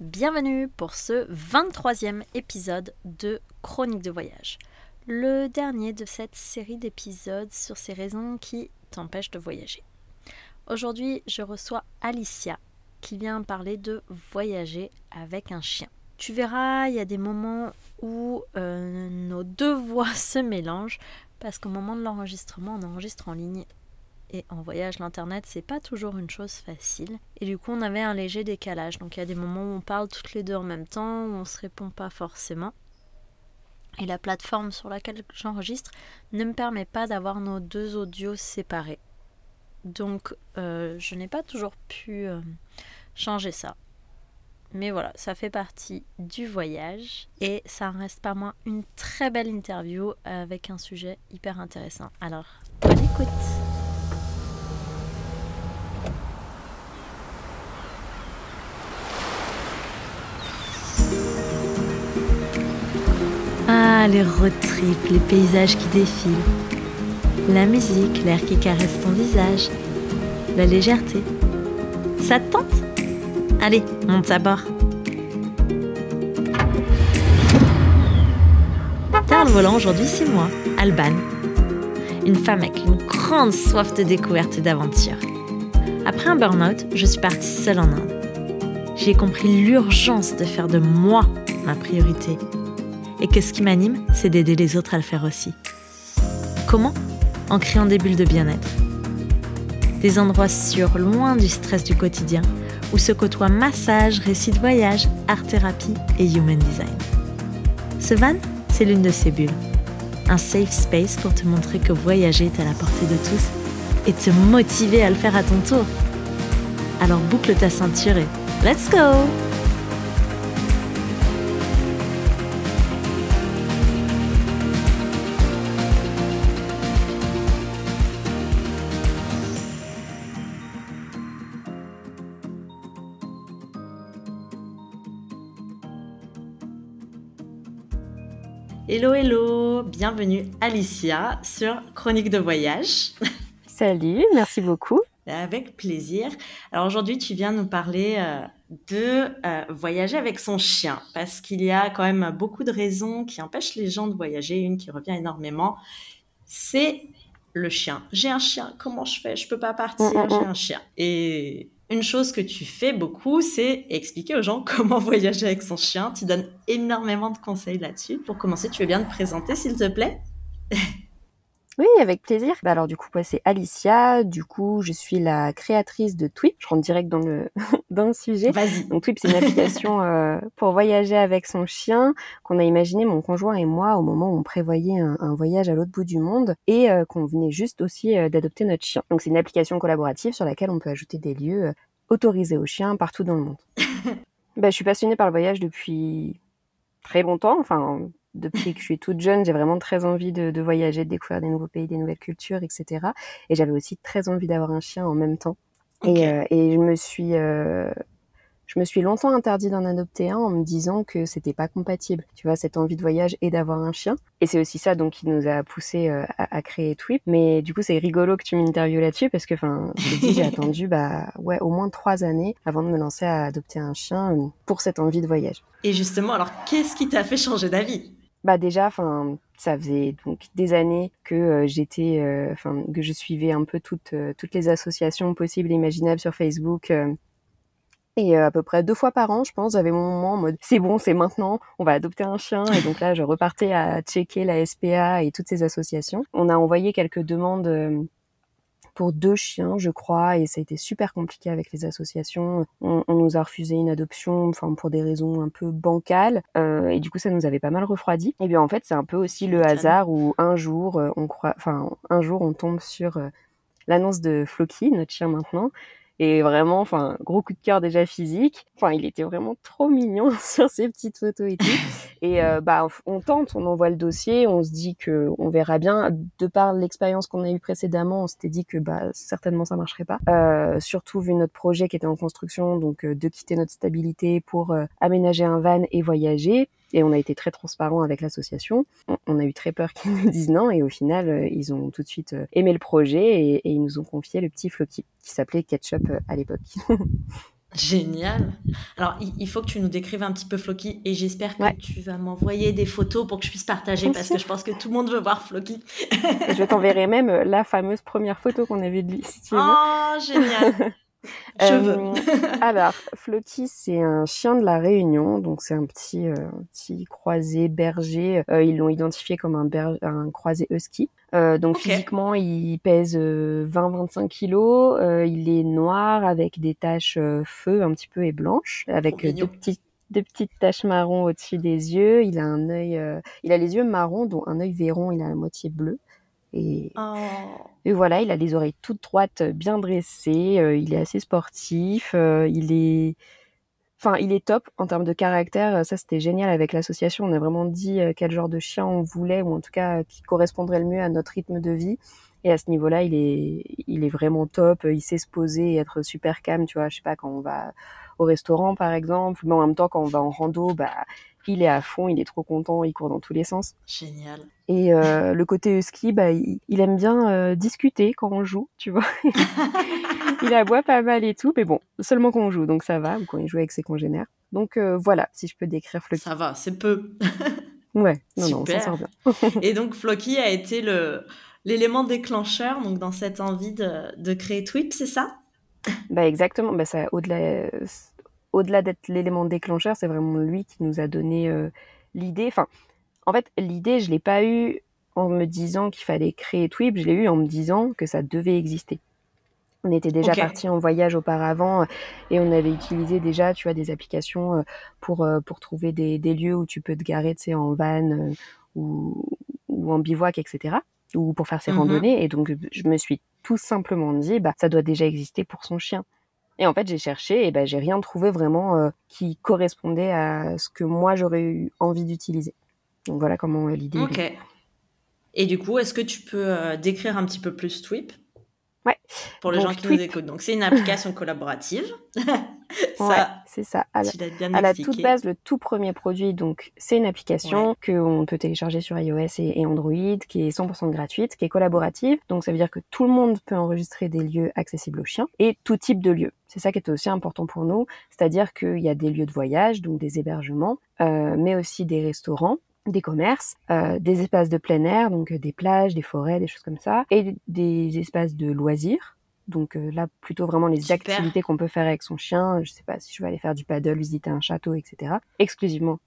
Bienvenue pour ce 23e épisode de Chronique de voyage. Le dernier de cette série d'épisodes sur ces raisons qui t'empêchent de voyager. Aujourd'hui, je reçois Alicia qui vient parler de voyager avec un chien. Tu verras, il y a des moments où euh, nos deux voix se mélangent parce qu'au moment de l'enregistrement, on enregistre en ligne et en voyage, l'internet, c'est pas toujours une chose facile. Et du coup, on avait un léger décalage. Donc il y a des moments où on parle toutes les deux en même temps, où on se répond pas forcément. Et la plateforme sur laquelle j'enregistre ne me permet pas d'avoir nos deux audios séparés. Donc euh, je n'ai pas toujours pu euh, changer ça. Mais voilà, ça fait partie du voyage et ça ne reste pas moins une très belle interview avec un sujet hyper intéressant. Alors, bonne écoute Les road trips, les paysages qui défilent. La musique, l'air qui caresse ton visage. La légèreté. Ça te tente? Allez, monte à bord. Derrière le volant aujourd'hui, c'est moi, Alban. Une femme avec une grande soif de découverte et d'aventure. Après un burn-out, je suis partie seule en Inde. J'ai compris l'urgence de faire de moi ma priorité et que ce qui m'anime, c'est d'aider les autres à le faire aussi. Comment? En créant des bulles de bien-être. Des endroits sûrs, loin du stress du quotidien, où se côtoient massage, récits de voyage, art-thérapie et human design. Ce van, c'est l'une de ces bulles. Un safe space pour te montrer que voyager est à la portée de tous et te motiver à le faire à ton tour. Alors boucle ta ceinture et let's go Hello, hello, bienvenue Alicia sur Chronique de voyage. Salut, merci beaucoup. Avec plaisir. Alors aujourd'hui, tu viens nous parler euh, de euh, voyager avec son chien parce qu'il y a quand même beaucoup de raisons qui empêchent les gens de voyager. Une qui revient énormément, c'est le chien. J'ai un chien, comment je fais? Je peux pas partir, mm, mm, j'ai mm. un chien. Et une chose que tu fais beaucoup, c'est expliquer aux gens comment voyager avec son chien. Tu donnes énormément de conseils là-dessus. Pour commencer, tu veux bien te présenter, s'il te plaît? Oui, avec plaisir. Bah alors du coup, c'est Alicia. Du coup, je suis la créatrice de Twip. Je rentre direct dans le dans le sujet. Vas-y. Donc Twip, c'est une application euh, pour voyager avec son chien qu'on a imaginé mon conjoint et moi au moment où on prévoyait un, voyage à l'autre bout du monde et euh, qu'on venait juste aussi euh, d'adopter notre chien. Donc c'est une application collaborative sur laquelle on peut ajouter des lieux autorisés aux chiens partout dans le monde. bah, je suis passionnée par le voyage depuis très longtemps. Enfin, depuis que je suis toute jeune, j'ai vraiment très envie de, voyager, de découvrir des nouveaux pays, des nouvelles cultures, etc. Et j'avais aussi très envie d'avoir un chien en même temps. Et, euh, et, je me suis, euh, je me suis longtemps interdit d'en adopter un en me disant que c'était pas compatible. Tu vois, cette envie de voyage et d'avoir un chien. Et c'est aussi ça donc qui nous a poussé euh, à, à, créer Twip. Mais du coup, c'est rigolo que tu m'interviewes là-dessus parce que, enfin, j'ai attendu, bah, ouais, au moins trois années avant de me lancer à adopter un chien pour cette envie de voyage. Et justement, alors, qu'est-ce qui t'a fait changer d'avis? Bah déjà, enfin, ça faisait donc des années que euh, j'étais, euh, enfin, que je suivais un peu toutes euh, toutes les associations possibles et imaginables sur Facebook. et à peu près deux fois par an, je pense, j'avais mon moment en mode c'est bon, c'est maintenant, on va adopter un chien. Et donc là, je repartais à checker la SPA et toutes ces associations. On a envoyé quelques demandes pour deux chiens, je crois, et ça a été super compliqué avec les associations. On, nous a refusé une adoption, enfin pour des raisons un peu bancales, euh, et du coup ça nous avait pas mal refroidi. Et bien en fait c'est un peu aussi le hasard où un jour euh, on croit, enfin un jour on tombe sur euh, l'annonce de Floki, notre chien maintenant, et vraiment, enfin, gros coup de cœur déjà physique. Enfin, il était vraiment trop mignon sur ses petites photos et tout. Et euh, bah, on tente, on envoie le dossier, on se dit que on verra bien. De par l'expérience qu'on a eue précédemment, on s'était dit que bah certainement ça marcherait pas. Euh, surtout vu notre projet qui était en construction, donc euh, de quitter notre stabilité pour euh, aménager un van et voyager. Et on a été très transparent avec l'association. On, a eu très peur qu'ils nous disent non, et au final, euh, ils ont tout de suite aimé le projet et, et, ils nous ont confié le petit Floki qui s'appelait Ketchup à l'époque. Génial. Alors, il faut que tu nous décrives un petit peu Floki et j'espère que tu vas m'envoyer des photos pour que je puisse partager parce que je pense que tout le monde veut voir Floki. je t'enverrai même la fameuse première photo qu'on avait de lui, si tu veux. Oh, génial. Je veux. Euh, alors, Floki, c'est un chien de la Réunion, donc c'est un petit, euh, petit croisé berger. Euh, ils l'ont identifié comme un, un croisé husky. donc physiquement, il pèse 20-25 kilos. il est noir avec des taches feu un petit peu et blanches, avec deux petites deux petites taches marron au-dessus des yeux. Il a un œil, il a les yeux marrons, dont un œil véron, il a la moitié bleu. Oh. Et, voilà, il a les oreilles toutes droites, bien dressées. Euh, il est assez sportif. Euh, il est, enfin, il est top en termes de caractère. Ça, c'était génial avec l'association. On a vraiment dit euh, quel genre de chien on voulait, ou en tout cas qui correspondrait le mieux à notre rythme de vie. Et à ce niveau-là, il est, il est vraiment top. Il sait se poser et être super calme. Tu vois, je sais pas quand on va au restaurant par exemple, mais en même temps quand on va en rando, bah il est à fond, il est trop content, il court dans tous les sens. Génial. Et euh, le côté husky, bah, il, aime bien euh, discuter quand on joue, tu vois. il aboie pas mal et tout, mais bon, seulement quand on joue, donc ça va, ou quand il joue avec ses congénères. Donc euh, voilà, si je peux décrire Floki. Ça va, c'est peu. ouais, non, non, ça sort bien. et donc Floki a été le l'élément déclencheur donc dans cette envie de, de créer Twip, c'est ça? Bah exactement, bah ça au-delà au-delà d'être l'élément déclencheur, c'est vraiment lui qui nous a donné euh, l'idée. Enfin, en fait, l'idée, je l'ai pas eue en me disant qu'il fallait créer Twip, je l'ai eue en me disant que ça devait exister. On était déjà parti en voyage auparavant euh, et on avait utilisé déjà, tu vois, des applications euh, pour pour trouver des, lieux où tu peux te garer, tu sais, en van ou, en bivouac, etc. Ou pour faire ses mmh randonnées. Et donc, je me suis tout simplement dit, bah, ça doit déjà exister pour son chien. Et en fait, j'ai cherché et ben j'ai rien trouvé vraiment euh, qui correspondait à ce que moi j'aurais eu envie d'utiliser. Donc voilà comment euh, l'idée. Ok. Et du coup, est-ce que tu peux euh, décrire un petit peu plus Twip Ouais. Pour les gens qui nous écoutent. Donc, c'est une application collaborative. ça, c'est ça. À, la, toute base, le tout premier produit, donc, c'est une application que qu'on peut télécharger sur iOS et, Android, qui est 100% gratuite, qui est collaborative. Donc, ça veut dire que tout le monde peut enregistrer des lieux accessibles aux chiens et tout type de lieux. C'est ça qui est aussi important pour nous. C'est-à-dire qu'il y a des lieux de voyage, donc des hébergements, euh, mais aussi des restaurants des commerces, euh, des espaces de plein air, donc euh, des plages, des forêts, des choses comme ça, et des espaces de loisirs. Donc euh, là, plutôt vraiment les activités qu'on peut faire avec son chien. Je sais pas si je veux aller faire du paddle, visiter un château, etc. Exclusivement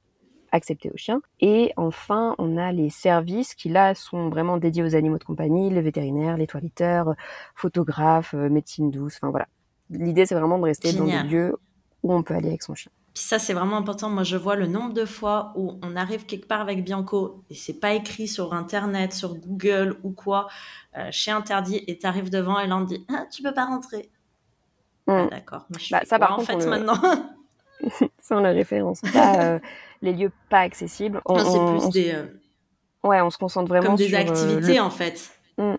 accepté aux chiens. Et enfin, on a les services qui là sont vraiment dédiés aux animaux de compagnie, le vétérinaire, les toiletteurs, photographes, médecine douce. Enfin voilà. L'idée c'est vraiment de rester dans des lieux où on peut aller avec son chien ça, c'est vraiment important. Moi, je vois le nombre de fois où on arrive quelque part avec Bianco et c'est pas écrit sur Internet, sur Google ou quoi, euh, chez interdit, et t'arrives devant et là on dit ah, tu peux pas rentrer. Hmm. Ah, d'accord. Mais je bah, ça, par en fait, maintenant Ça, on le référence pas euh, les lieux pas accessibles. On, c'est plus des. Euh, ouais, on se concentre vraiment comme des activités en fait. Hmm.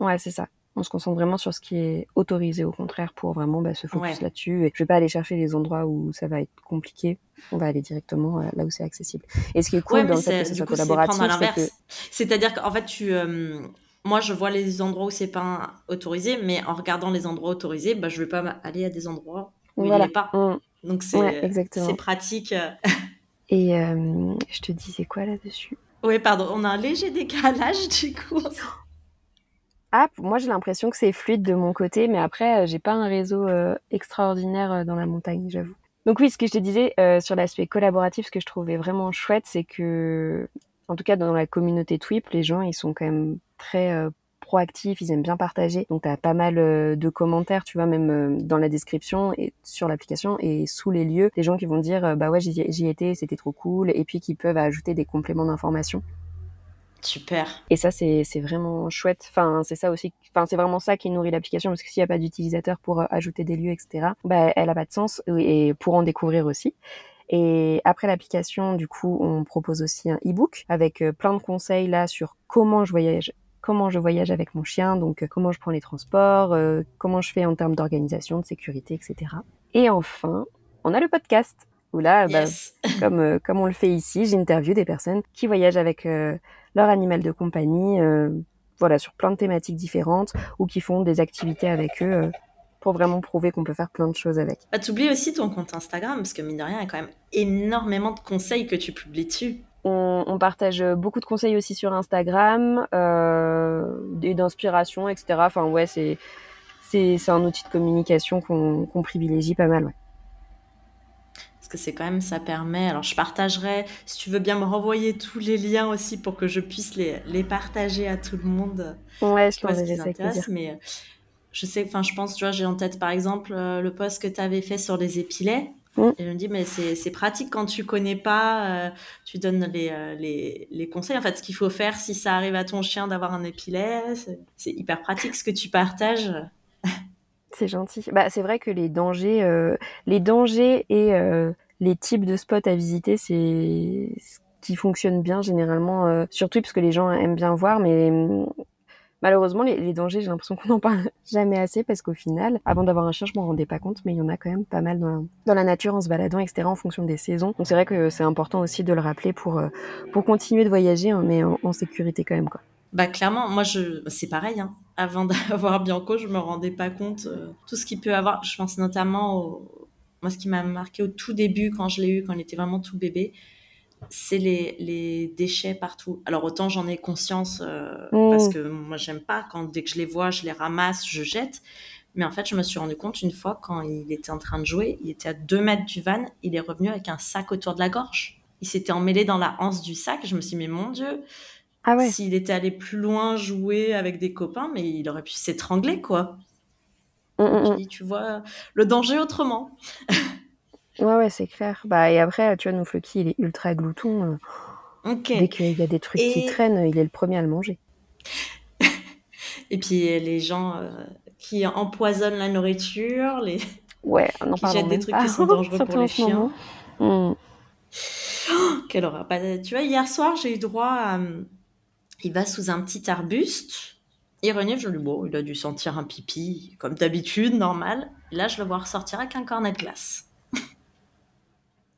Ouais, c'est ça on se concentre vraiment sur ce qui est autorisé au contraire pour vraiment bah, se focus là-dessus. Et je vais pas aller chercher les endroits où ça va être compliqué. On va aller directement euh, là où c'est accessible. Et ce qui est cool dans le fait que ce soit collaboratif, c'est que... C'est-à-dire qu'en fait, tu, euh, moi, je vois les endroits où c'est pas autorisé, mais en regardant les endroits autorisés, bah, je vais pas aller à des endroits où il n'est pas. Mmh. Donc c'est pratique. Et euh, je te disais quoi là-dessus? Oui, pardon, on a un léger décalage du coup. Ah, moi j'ai l'impression que c'est fluide de mon côté, mais après euh, j'ai pas un réseau euh, extraordinaire euh, dans la montagne, j'avoue. Donc oui, ce que je te disais sur l'aspect collaboratif, ce que je trouvais vraiment chouette, c'est que, en tout cas dans la communauté Twip, les gens ils sont quand même très proactifs, ils aiment bien partager. Donc tu as pas mal de commentaires, tu vois, même dans la description et sur l'application et sous les lieux, des gens qui vont dire bah ouais j'y étais, c'était trop cool, et puis qui peuvent ajouter des compléments d'information. Super. Et ça, c'est vraiment chouette. Enfin, c'est ça aussi. Enfin, c'est vraiment ça qui nourrit l'application parce que s'il n'y a pas d'utilisateur pour euh, ajouter des lieux, etc., bah, elle a pas de sens et pour en découvrir aussi. Et après l'application, du coup, on propose aussi un e-book avec euh, plein de conseils là sur comment je voyage comment je voyage avec mon chien, donc euh, comment je prends les transports, comment je fais en termes d'organisation, de sécurité, etc. Et enfin, on a le podcast où là, bah, comme, comme on le fait ici, j'interviewe des personnes qui voyagent avec leur animal de compagnie, euh, voilà, sur plein de thématiques différentes ou qui font des activités avec eux. Euh. pour vraiment prouver qu'on peut faire plein de choses avec. Bah, T'oublies aussi ton compte Instagram, parce que mine de rien, il y a quand même énormément de conseils que tu publies dessus. On, partage beaucoup de conseils aussi sur Instagram, euh, et d'inspiration, etc. Enfin ouais, c'est c'est un outil de communication qu'on privilégie pas mal. Ouais que c'est quand même, ça permet. Alors, je partagerai, si tu veux bien me renvoyer tous les liens aussi pour que je puisse les, les partager à tout le monde. Ouais, je t'enverrai ça. Mais euh, je sais, enfin, je pense, tu vois, j'ai en tête par exemple euh, le post que tu avais fait sur les épilets. Mm. Et je me dis, mais c'est pratique quand tu connais pas, euh, tu donnes les, les, les, conseils. En fait, ce qu'il faut faire si ça arrive à ton chien d'avoir un épilet, c'est hyper pratique ce que tu partages. C'est gentil. Bah, c'est vrai que les dangers, euh, les dangers et euh, les types de spots à visiter, c'est ce qui fonctionne bien généralement, euh, surtout parce que les gens aiment bien voir, mais hum, malheureusement, les, dangers, j'ai l'impression qu'on n'en parle jamais assez parce qu'au final, avant d'avoir un chien, je m'en rendais pas compte, mais il y en a quand même pas mal dans, la nature en se baladant, etc., en fonction des saisons. Donc c'est vrai que c'est important aussi de le rappeler pour, pour continuer de voyager, hein, mais en, en sécurité quand même, quoi. Bah clairement, moi je c'est pareil. Hein. Avant d'avoir Bianco, je me rendais pas compte euh, tout ce qu'il peut avoir. Je pense notamment au moi ce qui m'a marqué au tout début quand je l'ai eu, quand il était vraiment tout bébé, c'est les, les déchets partout. Alors autant j'en ai conscience euh, mmh. parce que moi j'aime pas quand dès que je les vois, je les ramasse, je jette. Mais en fait, je me suis rendu compte une fois quand il était en train de jouer, il était à deux mètres du van, il est revenu avec un sac autour de la gorge. Il s'était emmêlé dans la hanse du sac. Je me suis dit, mais mon Dieu, ah S'il était allé plus loin jouer avec des copains, mais il aurait pu s'étrangler, quoi. Mm, mm, mm. tu vois, le danger autrement. ouais, ouais, c'est clair. Bah, et après, tu vois, nous, Floki, il est ultra glouton. Euh, dès qu'il y a des trucs qui traînent, il est le premier à le manger. et puis, les gens euh, qui empoisonnent la nourriture, les... Ouais, on qui jettent des trucs qui sont dangereux pour les chiens. Oh, quelle horreur. Bah, tu vois, hier soir, j'ai eu droit à il va sous un petit arbuste. Il renive, je lui dis, bon, il a dû sentir un pipi, comme d'habitude, normal. là, je le vois ressortir avec un cornet de glace.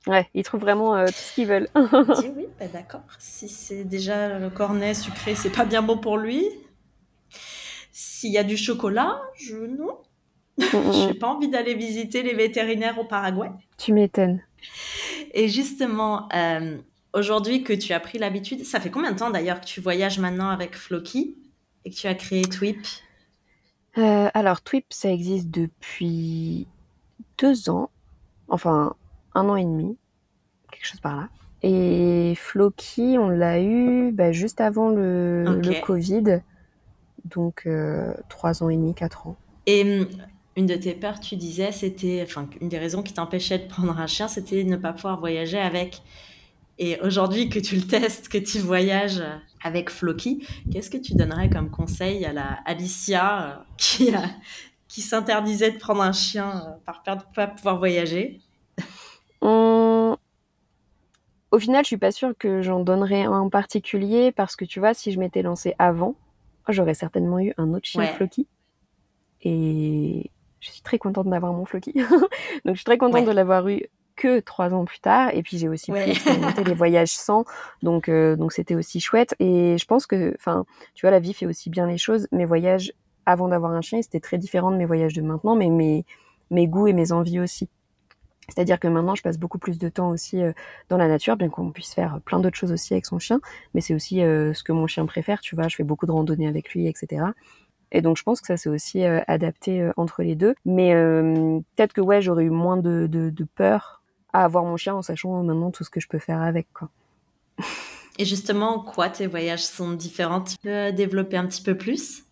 Ouais, ils trouvent vraiment euh, tout ce qu'ils veulent. dis oui, bah d'accord. Si c'est déjà le cornet sucré, c'est pas bien bon pour lui. S'il y a du chocolat, je non. Je n'ai pas envie d'aller visiter les vétérinaires au Paraguay. Tu m'étonnes. Et justement, euh, aujourd'hui que tu as pris l'habitude, ça fait combien de temps d'ailleurs que tu voyages maintenant avec Floki et que tu as créé Twip? Euh, Alors Twip, ça existe depuis deux ans, enfin un an et demi, quelque chose par là. Et Floki, on l'a eu bah, juste avant le, Covid, donc euh, trois ans et demi, quatre ans. Et hum, une de tes peurs, tu disais, c'était, enfin, une des raisons qui t'empêchait de prendre un chien, c'était de ne pas pouvoir voyager avec. Et aujourd'hui que tu le testes, que tu voyages avec Floki, qu'est-ce que tu donnerais comme conseil à la Alicia euh, qui, qui s'interdisait de prendre un chien euh, par peur de ne pas pouvoir voyager? Hum, Au final, je suis pas sûre que j'en donnerais un en particulier parce que tu vois, si je m'étais lancée avant, j'aurais certainement eu un autre chien Floki. Et je suis très contente d'avoir mon Floki. Donc je suis très contente de l'avoir eu que trois ans plus tard. Et puis j'ai aussi pu expérimenter les voyages sans, donc euh, donc c'était aussi chouette. Et je pense que, enfin, tu vois, la vie fait aussi bien les choses. Mes voyages avant d'avoir un chien, c'était très différent de mes voyages de maintenant, mais mes mes goûts et mes envies aussi. C'est-à-dire que maintenant, je passe beaucoup plus de temps aussi euh, dans la nature, bien qu'on puisse faire plein d'autres choses aussi avec son chien. Mais c'est aussi euh, ce que mon chien préfère, tu vois. Je fais beaucoup de randonnées avec lui, etc. Et donc je pense que ça s'est aussi adapté entre les deux. Mais peut-être que ouais, j'aurais eu moins de, de, de peur à avoir mon chien en sachant maintenant tout ce que je peux faire avec. Quoi. Et justement, quoi tes voyages sont différents? Tu peux développer un petit peu plus?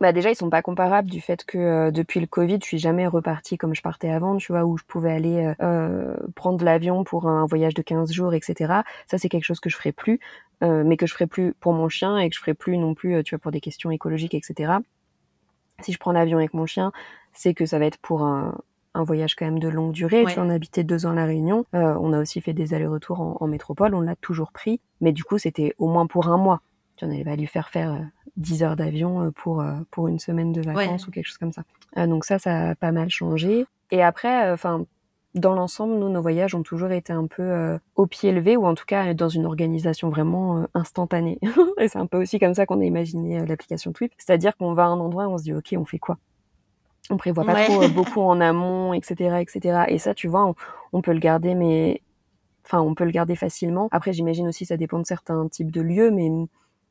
Bah déjà, ils sont pas comparables du fait que euh, depuis le Covid, je suis jamais repartie comme je partais avant, tu vois, où je pouvais aller euh, euh, prendre l'avion pour un voyage de 15 jours, etc. Ça, c'est quelque chose que je ferai plus, mais que je ferai plus pour mon chien et que je ferai plus non plus, tu vois, pour des questions écologiques, etc. Si je prends l'avion avec mon chien, c'est que ça va être pour un, un voyage quand même de longue durée. Tu on a habité deux ans à La Réunion. Euh, on a aussi fait des allers-retours en, métropole. On l'a toujours pris. Mais du coup, c'était au moins pour un mois. Tu en avais lui faire faire 10 euh, heures d'avion euh, pour, pour une semaine de vacances ou quelque chose comme ça. donc ça, ça a pas mal changé. Et après, enfin, dans l'ensemble, nous, nos voyages ont toujours été un peu au pied levé, ou en tout cas dans une organisation vraiment instantanée. et c'est un peu aussi comme ça qu'on a imaginé l'application Twip. C'est-à-dire qu'on va à un endroit et on se dit, OK, on fait quoi? On prévoit pas trop beaucoup en amont, etc., etc. Et ça, tu vois, on, on peut le garder, mais enfin, on peut le garder facilement. Après, j'imagine aussi ça dépend de certains types de lieux, mais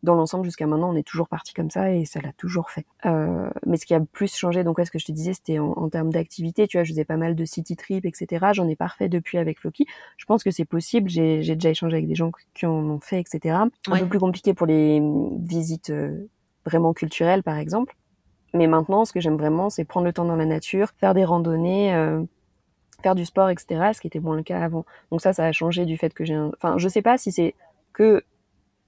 dans l'ensemble, jusqu'à maintenant, on est toujours parti comme ça et ça l'a toujours fait. Euh, mais ce qui a plus changé, donc ouais, ce que je te disais, c'était en, termes d'activité. Tu vois, je faisais pas mal de city trip, etc. J'en ai pas refait depuis avec Floki. Je pense que c'est possible. J'ai déjà échangé avec des gens qui en ont fait, etc. Un peu plus compliqué pour les visites euh, vraiment culturelles, par exemple. Mais maintenant, ce que j'aime vraiment, c'est prendre le temps dans la nature, faire des randonnées, euh, faire du sport, etc. Ce qui était moins le cas avant. Donc ça, ça a changé du fait que j'ai un... Enfin, je sais pas si c'est que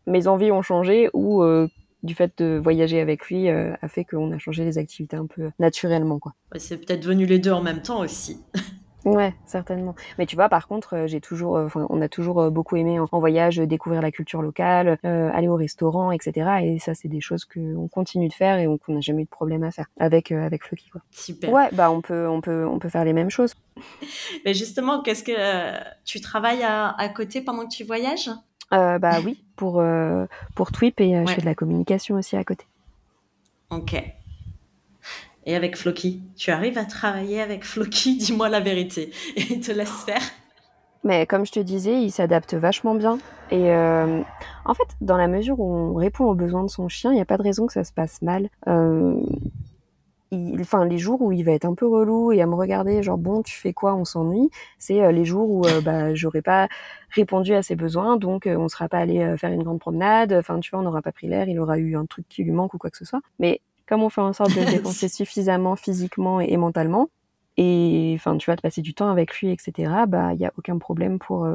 mes envies ont changé ou euh, du fait de voyager avec lui euh, a fait qu'on a changé les activités un peu naturellement quoi. c'est peut-être venu les deux en même temps aussi. Ouais, certainement. Mais tu vois, par contre, euh, j'ai toujours, enfin, on a toujours beaucoup aimé en, voyage découvrir la culture locale, aller au restaurant, etc. Et ça, c'est des choses qu'on continue de faire et qu'on n'a jamais eu de problème à faire avec avec Floki, quoi. Super. Ouais, bah on peut, on peut, on peut faire les mêmes choses. Mais justement, qu'est-ce que tu travailles à, à côté pendant que tu voyages? Euh, bah oui, pour, euh, pour Twip et euh, je fais de la communication aussi à côté. Ok. Et avec Floki, tu arrives à travailler avec Floki Dis-moi la vérité. Et il te laisse faire. Mais comme je te disais, il s'adapte vachement bien. Et en fait, dans la mesure où on répond aux besoins de son chien, il n'y a pas de raison que ça se passe mal enfin les jours où il va être un peu relou et à me regarder genre bon tu fais quoi on s'ennuie c'est euh, les jours où euh, bah j'aurais pas répondu à ses besoins donc euh, on sera pas allé faire une grande promenade enfin tu vois on n'aura pas pris l'air il aura eu un truc qui lui manque ou quoi que ce soit mais comme on fait en sorte de le dépenser suffisamment physiquement et, mentalement et enfin tu vois de passer du temps avec lui etc bah il y a aucun problème pour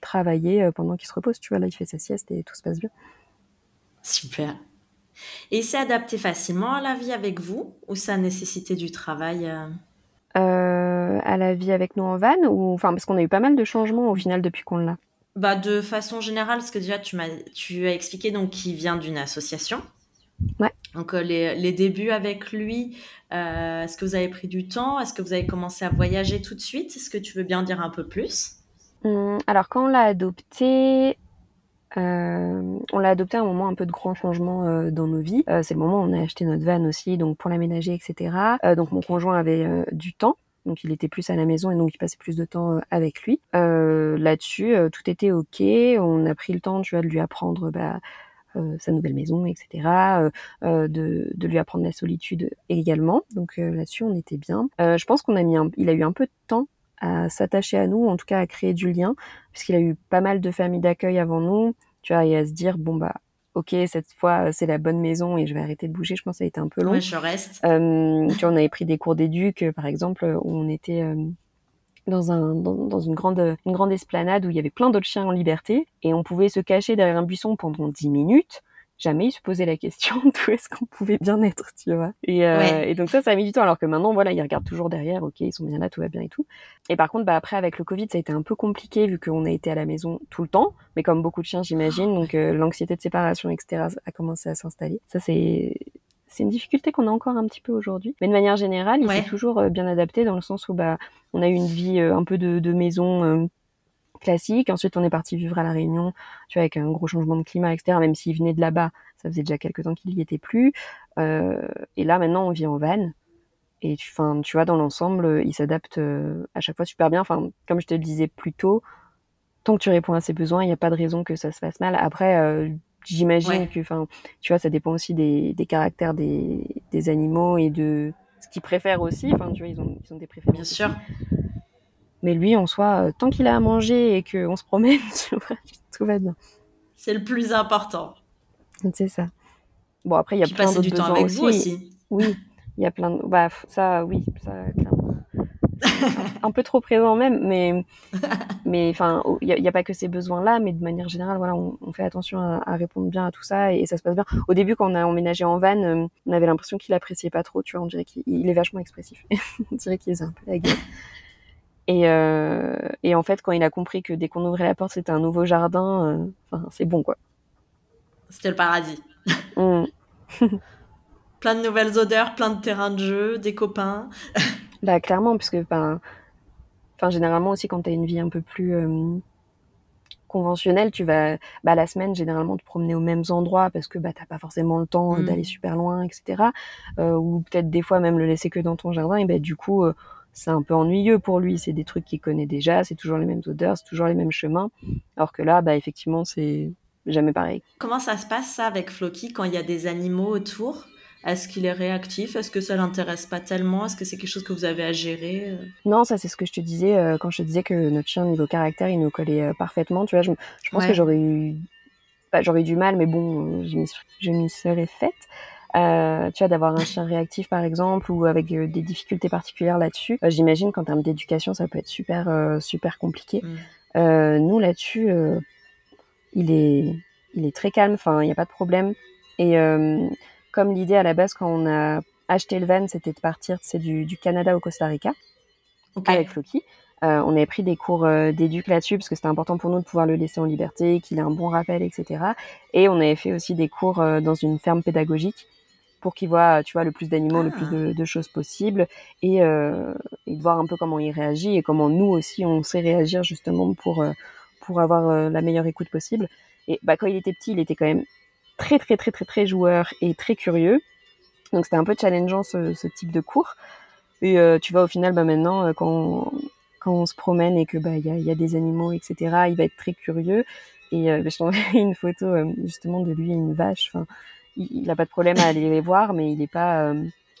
travailler pendant qu'il se repose tu vois là il fait sa sieste et tout se passe bien super et c'est adapté facilement à la vie avec vous ou ça a nécessité du travail euh? Euh, À la vie avec nous en van ou enfin parce qu'on a eu pas mal de changements au final depuis qu'on l'a. Bah de façon générale, parce que déjà tu m'as tu as expliqué donc qu'il vient d'une association. Ouais. Donc euh, les, les, débuts avec lui, est-ce que vous avez pris du temps? Est-ce que vous avez commencé à voyager tout de suite? Est-ce que tu veux bien dire un peu plus? Mmh, Alors quand on l'a adopté, euh, on l'a adopté à un moment un peu de grand changement euh, dans nos vies. Euh, c'est le moment où on a acheté notre van aussi, donc pour l'aménager, etc. donc mon conjoint avait du temps. Donc il était plus à la maison et donc il passait plus de temps avec lui. Là-dessus, tout était ok. On a pris le temps, tu vois, de lui apprendre bah, sa nouvelle maison, etc. de, de, lui apprendre la solitude également. Donc là-dessus, on était bien. je pense qu'on a mis, un, il a eu un peu de temps à s'attacher à nous, en tout cas à créer du lien, puisqu'il a eu pas mal de familles d'accueil avant nous, tu vois, et à se dire, bon bah, ok, cette fois c'est la bonne maison et je vais arrêter de bouger, je pense que ça a été un peu long. Ouais, je reste. Euh, tu vois, on avait pris des cours d'éduc, par exemple, où on était euh, dans, un, dans, une, grande, une grande esplanade où il y avait plein d'autres chiens en liberté, et on pouvait se cacher derrière un buisson pendant 10 minutes, jamais il se posait la question d'où est-ce qu'on pouvait bien être, tu vois. Et, euh, et, donc ça, ça a mis du temps. Alors que maintenant, voilà, ils regardent toujours derrière, ok, ils sont bien là, tout va bien et tout. Et par contre, bah après, avec le Covid, ça a été un peu compliqué vu qu'on a été à la maison tout le temps, mais comme beaucoup de chiens, j'imagine. Donc euh, l'anxiété de séparation, etc., a commencé à s'installer. Ça, c'est c'est une difficulté qu'on a encore un petit peu aujourd'hui. Mais de manière générale, il s'est toujours euh, bien adapté dans le sens où bah on a eu une vie euh, un peu de, de maison classique. Ensuite, on est parti vivre à La Réunion, tu vois, avec un gros changement de climat, etc. Même s'il venait de là-bas, ça faisait déjà quelques temps qu'il y était plus. Euh, et là, maintenant, on vit en van. Et tu, fin, tu vois, dans l'ensemble, il s'adapte euh, à chaque fois super bien. Enfin, comme je te le disais plus tôt, tant que tu réponds à ses besoins, il n'y a pas de raison que ça se passe mal. Après, euh, j'imagine que, enfin, tu vois, ça dépend aussi des, des caractères des, des, animaux et de ce qu'ils préfèrent aussi. Enfin, tu vois, ils ont, ils ont des préférences. Bien sûr. Mais lui, en soi, euh, tant qu'il a à manger et qu'on se promène, tout va bien. C'est le plus important. C'est ça. Bon, après, il y a plein d'autres besoins avec aussi. Vous aussi. Oui, il y a plein de... Bah, ça, oui, ça, clairement. un peu trop présent même, mais mais enfin, il n'y a, pas que ces besoins-là, mais de manière générale, voilà, on, fait attention à, répondre bien à tout ça et, ça se passe bien. Au début, quand on a emménagé en van, euh, on avait l'impression qu'il appréciait pas trop, tu vois, on dirait qu'il est vachement expressif. on dirait qu'il est un peu la gueule. Et, euh, et, en fait, quand il a compris que dès qu'on ouvrait la porte, c'était un nouveau jardin, euh, c'est bon, quoi. C'était le paradis. Mm. plein de nouvelles odeurs, plein de terrains de jeu, des copains. Bah, clairement, puisque, ben, enfin, généralement aussi, quand tu as une vie un peu plus, euh, conventionnel, tu vas bah, la semaine généralement te promener aux mêmes endroits parce que bah t'as pas forcément le temps Mm. d'aller super loin, etc. Euh, ou peut-être des fois même le laisser que dans ton jardin et bah du coup euh, c'est un peu ennuyeux pour lui. C'est des trucs qu'il connaît déjà, c'est toujours les mêmes odeurs, c'est toujours les mêmes chemins. Alors que là, bah effectivement c'est jamais pareil. Comment ça se passe ça avec Floki quand il y a des animaux autour? Est-ce qu'il est réactif? Est-ce que ça l'intéresse pas tellement? Est-ce que c'est quelque chose que vous avez à gérer Non, ça c'est ce que je te disais euh, quand je te disais que notre chien niveau caractère il nous collait euh, parfaitement. Tu vois, je, je pense Ouais. que j'aurais eu, bah, j'aurais eu du mal, mais bon, euh, je m'y serais faite. Euh, tu vois, d'avoir un chien réactif par exemple ou avec euh, des difficultés particulières là-dessus. Euh, J'imagine qu'en termes d'éducation, ça peut être super euh, super compliqué. Mm. Euh, nous là-dessus, euh, il est il est très calme. Enfin, il n'y a pas de problème. Et euh, comme l'idée à la base quand on a acheté le van, c'était de partir, c'est du, du Canada au Costa Rica avec Floki. Euh, on avait pris des cours euh, d'éduc là-dessus parce que c'était important pour nous de pouvoir le laisser en liberté, qu'il ait un bon rappel, etc. Et on avait fait aussi des cours euh, dans une ferme pédagogique pour qu'il voit, tu vois, le plus d'animaux, le Ah. plus de, de choses possibles et, euh, et de voir un peu comment il réagit et comment nous aussi on sait réagir justement pour pour avoir la meilleure écoute possible. Et bah quand il était petit, il était quand même très très très très très joueur et très curieux. Donc c'était un peu challengeant ce, type de cours. Et euh, tu vois, au final, bah maintenant, euh, quand, on, quand on se promène et que bah il y a, des animaux, etc., il va être très curieux. Et euh, bah, je t'enverrai une photo euh, justement de lui et une vache. Enfin, il, il a pas de problème à aller les voir, mais il est pas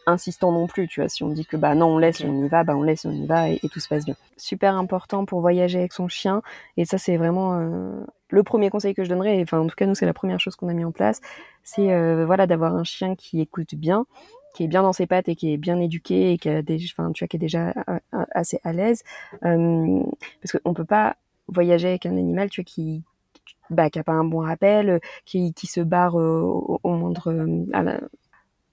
insistant non plus. Tu vois, si on dit que bah non, on laisse, on y va, bah on laisse, on y va, et, et tout se passe bien. Super important pour voyager avec son chien. Et ça, c'est vraiment euh, le premier conseil que je donnerais. Enfin, en tout cas, nous, c'est la première chose qu'on a mis en place. C'est euh, voilà d'avoir un chien qui écoute bien, qui est bien dans ses pattes et qui est bien éduqué et qui a des, enfin, tu vois, qui est déjà euh, assez à l'aise. Euh, parce qu'on peut pas voyager avec un animal, tu vois, qui bah, qui a pas un bon rappel, qui, qui se barre au, au moindre, à la,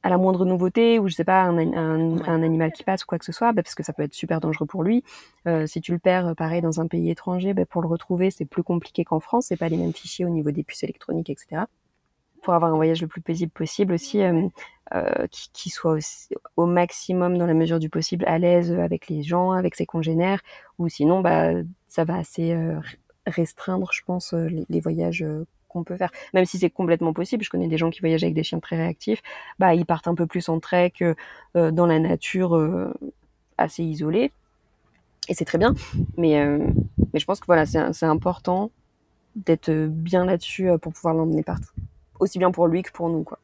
à la moindre nouveauté ou je sais pas un, un, Ouais. un animal qui passe ou quoi que ce soit bah, parce que ça peut être super dangereux pour lui. Euh, si tu le perds euh, pareil dans un pays étranger bah, pour le retrouver c'est plus compliqué qu'en France. C'est pas les mêmes fichiers au niveau des puces électroniques etc pour avoir un voyage le plus paisible possible aussi euh, euh, qui, qui soit aussi, au maximum dans la mesure du possible à l'aise avec les gens avec ses congénères. Ou sinon bah ça va assez restreindre je pense les, les voyages qu'on peut faire. Même si c'est complètement possible je connais des gens qui voyagent avec des chiens très réactifs bah ils partent un peu plus en trek euh, dans la nature euh, assez isolée. Et c'est très bien. Mais euh, mais je pense que voilà c'est important d'être bien là-dessus euh, pour pouvoir l'emmener partout. Aussi bien pour lui que pour nous quoi.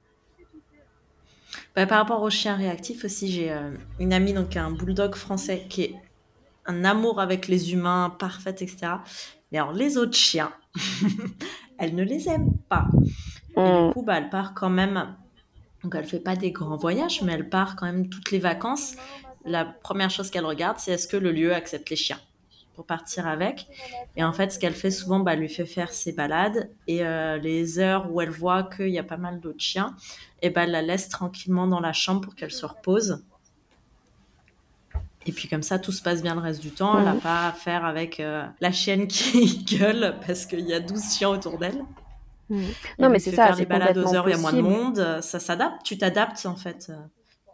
Bah, par rapport aux chiens réactifs aussi, j'ai euh, une amie, donc un bulldog français, qui est un amour avec les humains, parfait, etc. Mais alors, les autres chiens, elle ne les aime pas. Et du coup, bah, elle part quand même. Donc, elle fait pas des grands voyages, mais elle part quand même toutes les vacances. La première chose qu'elle regarde, c'est est-ce que le lieu accepte les chiens pour partir avec. Et en fait, ce qu'elle fait souvent, bah, elle lui fait faire ses balades. Et euh, les heures où elle voit qu'il y a pas mal d'autres chiens, et ben elle la laisse tranquillement dans la chambre pour qu'elle se repose. Et puis comme ça, tout se passe bien le reste du temps. Elle n'a Mhm. pas à faire avec euh, la chienne qui gueule parce qu'il y a 12 chiens autour d'elle. Elle Non, mais c'est ça, faire c'est les balades aux complètement heures où il y a moins de possible. monde. Ça s'adapte. Tu t'adaptes en fait. Ça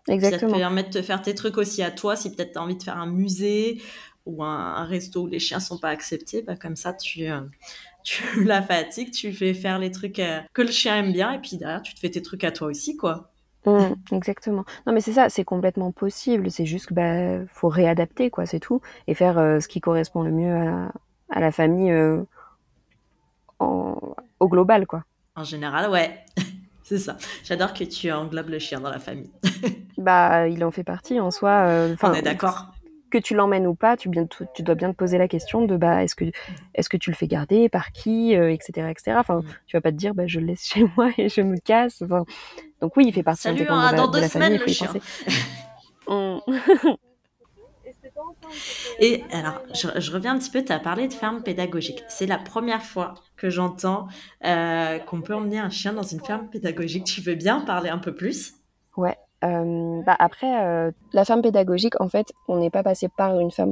te Exactement. permet de te faire tes trucs aussi à toi. Si peut-être tu as envie de faire un musée ou un, un resto où les chiens sont pas acceptés, bah, comme ça, tu, euh, tu la fatigues, tu fais faire les trucs euh, que le chien aime bien et puis derrière, tu te fais tes trucs à toi aussi, quoi. Mm, exactement. Non, mais c'est ça, c'est complètement possible. C'est juste que bah faut réadapter quoi, c'est tout, et faire euh, ce qui correspond le mieux à, à la famille euh, en, au global quoi. En général, ouais. C'est ça. J'adore que tu englobes le chien dans la famille. Bah, il en fait partie en soi. euh, On est d'accord. que tu l'emmènes ou pas, tu, bien, tu, tu dois bien te poser la question de bah est-ce que est-ce que tu le fais garder, par qui, etc., etc. Enfin, Mm. tu vas pas te dire bah je le laisse chez moi et je me casse. Enfin, donc oui, il fait partie Salut, hein, dans de deux la famille. semaines, le chien. Et alors, je, je reviens un petit peu, tu as parlé de ferme pédagogique. C'est la première fois que j'entends euh, qu'on peut emmener un chien dans une ferme pédagogique. Tu veux bien parler un peu plus? Ouais. Euh, bah après, euh, la ferme pédagogique, en fait, on n'est pas passé par une ferme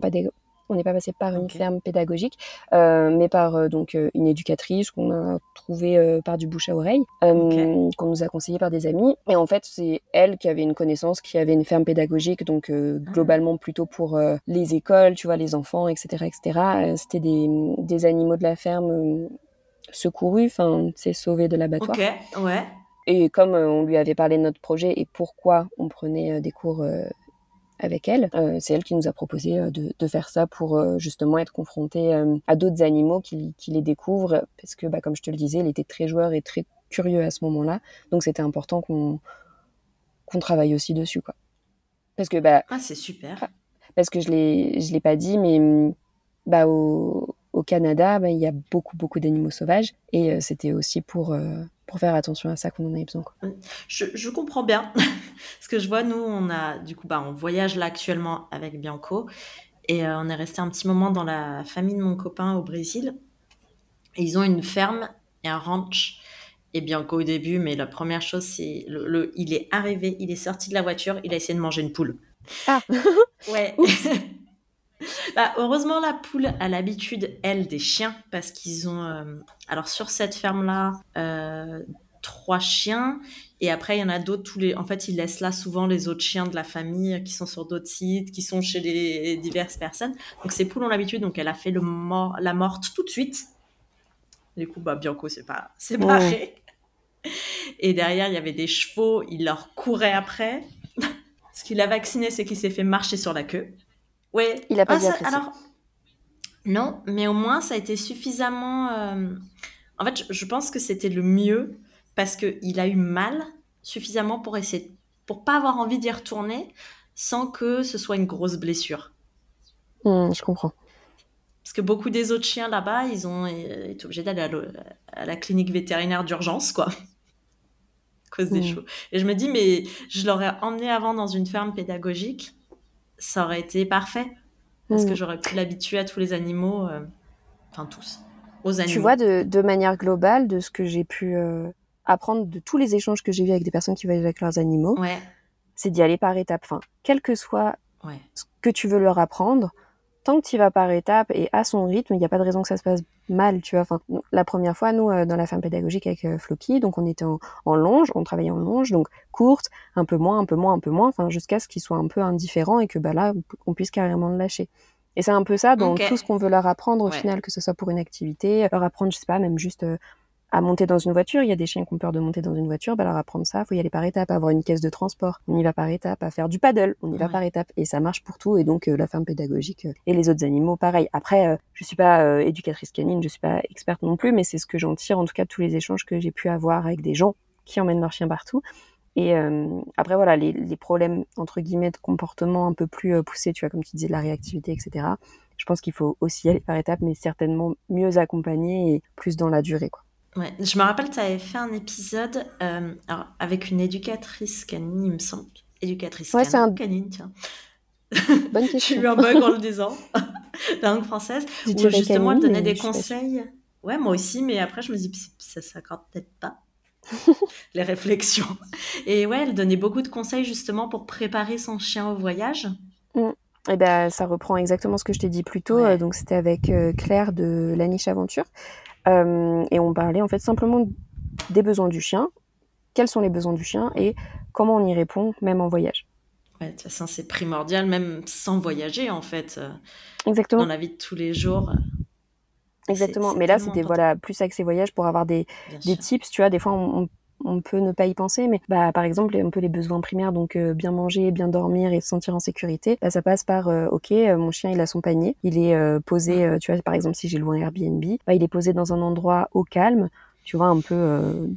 On n'est pas passé par une ferme pédagogique, mais par donc une éducatrice qu'on a trouvée par du bouche à oreille, qu'on nous a conseillé par des amis. Et en fait, c'est elle qui avait une connaissance, qui avait une ferme pédagogique, donc ah. globalement plutôt pour les écoles, tu vois, les enfants, etc., etc. C'était des, des, animaux de la ferme secourus, enfin, c'est sauvés de l'abattoir. Ok, ouais. Et comme on lui avait parlé de notre projet et pourquoi on prenait des cours avec elle. Euh, c'est elle qui nous a proposé euh, de, de faire ça pour euh, justement être confrontée à d'autres animaux qui, qui, les découvrent, parce que bah, comme je te le disais, il était très joueur et très curieux à ce moment-là, donc c'était important qu'on qu'on travaille aussi dessus, quoi. Parce que bah ah c'est super. Parce que je l'ai je l'ai pas dit, mais bah au, au Canada, bah, il y a beaucoup beaucoup d'animaux sauvages et c'était aussi pour pour faire attention à ça qu'on en avait besoin. Je, je, comprends bien. Parce que je vois, nous, on a, du coup, bah, on voyage là actuellement avec Bianco. Et euh, on est resté un petit moment dans la famille de mon copain au Brésil. Et ils ont une ferme et un ranch. Et Bianco au début, mais la première chose, c'est le, il est arrivé, il est sorti de la voiture, il a essayé de manger une poule. Ah Ouais. bah, heureusement, la poule a l'habitude, elle, des chiens, parce qu'ils ont. Euh, alors, sur cette ferme-là, euh, trois chiens. Et après, il y en a d'autres. Tous les... En fait, ils laissent là souvent les autres chiens de la famille qui sont sur d'autres sites, qui sont chez les diverses personnes. Donc, ces poules ont l'habitude. Donc, elle a fait le mort... la morte tout de suite. Du coup, bah, Bianco, c'est pas... c'est barré. Et derrière, il y avait des chevaux. Il leur courait après. Ce qu'il a vacciné, c'est qu'il s'est fait marcher sur la queue. Ouais. Il a pas ah, Alors, non, mais au moins, ça a été suffisamment. Euh, en fait, je pense que c'était le mieux parce qu'il a eu mal suffisamment pour essayer, pour pas avoir envie d'y retourner sans que ce soit une grosse blessure. Hmm, je comprends. Parce que beaucoup des autres chiens là-bas, ils ont été obligés d'aller à, la clinique vétérinaire d'urgence, quoi. à cause des hmm. chevaux. Et je me dis, mais je l'aurais emmené avant dans une ferme pédagogique ça aurait été parfait. Parce que mm. j'aurais pu l'habituer à tous les animaux, euh, enfin tous, aux animaux. Tu vois, de, manière globale, de ce que j'ai pu euh, apprendre de tous les échanges que j'ai vus avec des personnes qui voyagent avec leurs animaux, c'est d'y aller par étapes. Enfin, quel que soit ce que tu veux leur apprendre, tant que tu vas par étapes et à son rythme, il n'y a pas de raison que ça se passe mal, tu vois. Enfin, la première fois, nous, euh, dans la ferme pédagogique avec euh, Floki, donc on était en, longe, on travaillait en longe, donc courte, un peu moins, un peu moins, un peu moins, enfin, jusqu'à ce qu'il soit un peu indifférent et que bah là, on puisse carrément le lâcher. Et c'est un peu ça dans tout ce qu'on veut leur apprendre au final, que ce soit pour une activité, leur apprendre, je sais pas, même juste euh, à monter dans une voiture. Il y a des chiens qui ont peur de monter dans une voiture. Bah, leur apprendre ça, faut y aller par étapes. Avoir une caisse de transport, on y va par étapes. À faire du paddle, on y va par étapes. Et ça marche pour tout. Et donc euh, la ferme pédagogique euh, et les autres animaux, pareil. Après, euh, je suis pas éducatrice canine, je suis pas experte non plus, mais c'est ce que j'en tire en tout cas de tous les échanges que j'ai pu avoir avec des gens qui emmènent leurs chiens partout. Et après, voilà, les, les, problèmes, entre guillemets, de comportement un peu plus poussés, tu vois, comme tu disais, de la réactivité, etc. Je pense qu'il faut aussi y aller par étapes, mais certainement mieux accompagner et plus dans la durée, quoi. Ouais, je me rappelle, tu avais fait un épisode euh, alors, avec une éducatrice canine, il me semble. Éducatrice ouais, canine, un... canine, tiens. Bonne question. J'ai eu un bug en le disant. La langue française. où justement, elle donnait des conseils. Ouais, moi aussi, mais après, je me dis, ça s'accorde peut-être pas. les réflexions. Et ouais, elle donnait beaucoup de conseils justement pour préparer son chien au voyage. Mm. Eh ben, ça reprend exactement ce que je t'ai dit plus tôt. Euh, donc, c'était avec euh, Claire de La Niche Aventure. Euh, et on parlait en fait simplement des besoins du chien, quels sont les besoins du chien et comment on y répond, même en voyage? Ouais, de toute façon, c'est primordial, même sans voyager, en fait. Exactement. Dans la vie de tous les jours. Exactement. Mais là, c'était voilà, plus accès voyage pour avoir des, des tips. Tu vois, des fois, on, on peut ne pas y penser, mais bah, par exemple, un peu les besoins primaires, donc euh, bien manger, bien dormir et se sentir en sécurité, bah, ça passe par, euh, ok, euh, mon chien, il a son panier, il est posé, tu vois, par exemple, si j'ai loué un Airbnb, bah, il est posé dans un endroit au calme, tu vois, un peu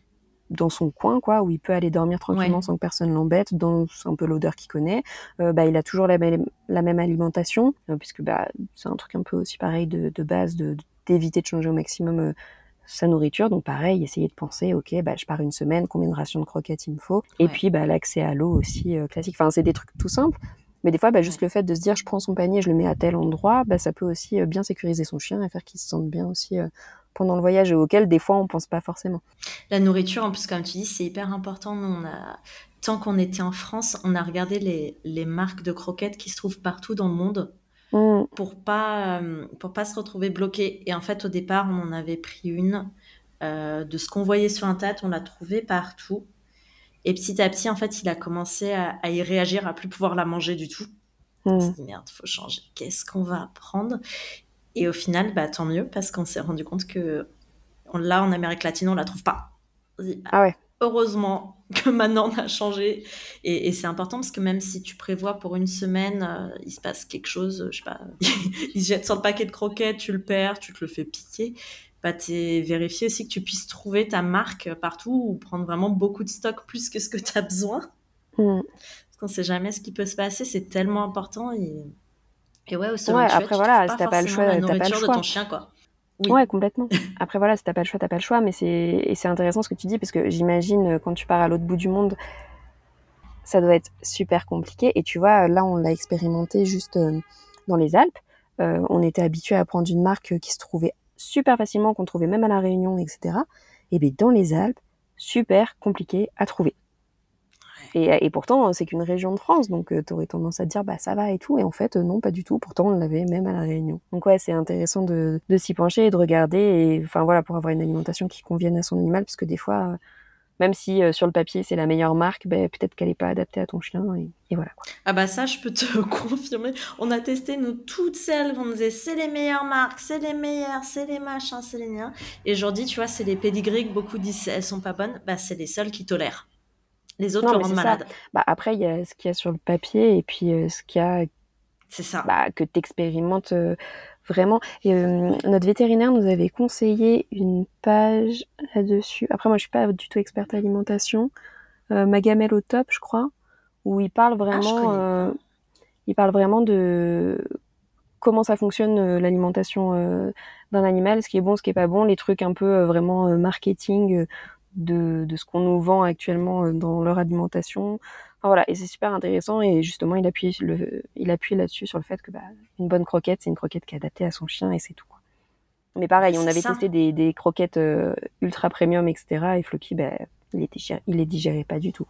dans son coin, quoi, où il peut aller dormir tranquillement sans que personne l'embête, dans un peu l'odeur qu'il connaît. bah, il a toujours la, la même alimentation, puisque bah, c'est un truc un peu aussi pareil de, de base, de d'éviter de changer au maximum sa nourriture. Donc pareil, essayer de penser, ok, bah, je pars une semaine, combien de rations de croquettes il me faut? Et puis bah, l'accès à l'eau aussi euh, classique. Enfin, c'est des trucs tout simples. Mais des fois, bah, juste le fait de se dire, je prends son panier, je le mets à tel endroit, bah, ça peut aussi euh, bien sécuriser son chien et faire qu'il se sente bien aussi euh, pendant le voyage, auquel des fois on pense pas forcément. La nourriture, en plus, comme tu dis, c'est hyper important. On a... Tant qu'on était en France, on a regardé les, les marques de croquettes qui se trouvent partout dans le monde. Mm. pour pas pour pas se retrouver bloqué. Et en fait, au départ, on en avait pris une de ce qu'on voyait sur tas, on l'a trouvé partout. Et petit à petit, en fait, il a commencé à, y réagir, à plus pouvoir la manger du tout. On s'est dit, merde, faut changer. Qu'est-ce qu'on va prendre? Et au final, bah, tant mieux, parce qu'on s'est rendu compte que là, en Amérique latine, on la trouve pas. Ah ouais. Heureusement que maintenant on a changé. Et, c'est important parce que même si tu prévois pour une semaine, euh, il se passe quelque chose, je sais pas, il se jette sur le paquet de croquettes, tu le perds, tu te le fais piquer bah, es vérifié aussi que tu puisses trouver ta marque partout ou prendre vraiment beaucoup de stock plus que ce que tu as besoin. Mm. Parce qu'on sait jamais ce qui peut se passer, c'est tellement important. Et, et ouais, aussi, ouais, après voilà, si t'as pas le choix, pas le choix. de ton chien, quoi. Oui. Ouais, complètement. Après voilà, si t'as pas le choix, t'as pas le choix, mais c'est c'est intéressant ce que tu dis parce que j'imagine euh, quand tu pars à l'autre bout du monde, ça doit être super compliqué. Et tu vois, là, on l'a expérimenté juste euh, dans les Alpes. Euh, on était habitué à prendre une marque qui se trouvait super facilement, qu'on trouvait même à la Réunion, etc. Et bien dans les Alpes, super compliqué à trouver. Et, pourtant, c'est qu'une région de France, donc euh, tu aurais tendance à dire bah ça va et tout, et en fait non, pas du tout. Pourtant, on l'avait même à la Réunion. Donc ouais, c'est intéressant de, s'y pencher et de regarder, enfin voilà, pour avoir une alimentation qui convienne à son animal, parce que des fois, même si euh, sur le papier c'est la meilleure marque, ben, peut-être qu'elle n'est pas adaptée à ton chien et, voilà. Ah bah ça je peux te confirmer. On a testé nous toutes celles on disait c'est les meilleures marques, c'est les meilleures, c'est les machins, c'est les miens. Et aujourd'hui tu vois c'est les pédigrés que beaucoup disent elles sont pas bonnes, bah c'est les seules qui tolèrent. Les autres le rendent malade. Bah, après il y a ce qu'il y a sur le papier et puis euh, ce qu'il y a c'est ça. Bah, que tu expérimentes euh, vraiment. Et, euh, notre vétérinaire nous avait conseillé une page là-dessus. Après, moi, je suis pas du tout experte alimentation. Magamel au top, je crois, où il parle ah, vraiment, il parle vraiment de comment ça fonctionne l'alimentation d'un animal, ce qui est bon, ce qui est pas bon, les trucs un peu vraiment marketing de, de ce qu'on nous vend actuellement dans leur alimentation voilà, et c'est super intéressant et justement il appuie le, il appuie là-dessus sur le fait que bah, une bonne croquette c'est une croquette qui est adaptée à son chien et c'est tout. Mais pareil, on avait testé des, des croquettes euh, ultra premium etc et Floki bah, il était il les digérait pas du tout.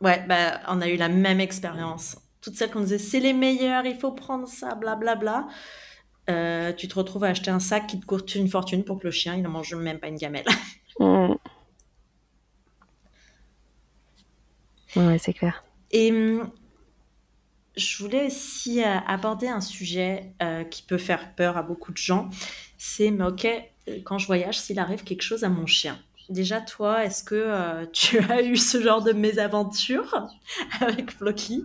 Ouais, bah on a eu la même expérience. Toutes celles qu'on disait c'est les meilleures, il faut prendre ça, blablabla. Bla, bla. Euh, tu te retrouves à acheter un sac qui te coûte une fortune pour que le chien il ne mange même pas une gamelle. Mmh. Ouais, c'est clair. Et hum, je voulais aussi euh, aborder un sujet euh, qui peut faire peur à beaucoup de gens. C'est, mais ok, euh, quand je voyage, s'il arrive quelque chose à mon chien. Déjà, toi, est-ce que tu as eu ce genre de mésaventure avec Floki?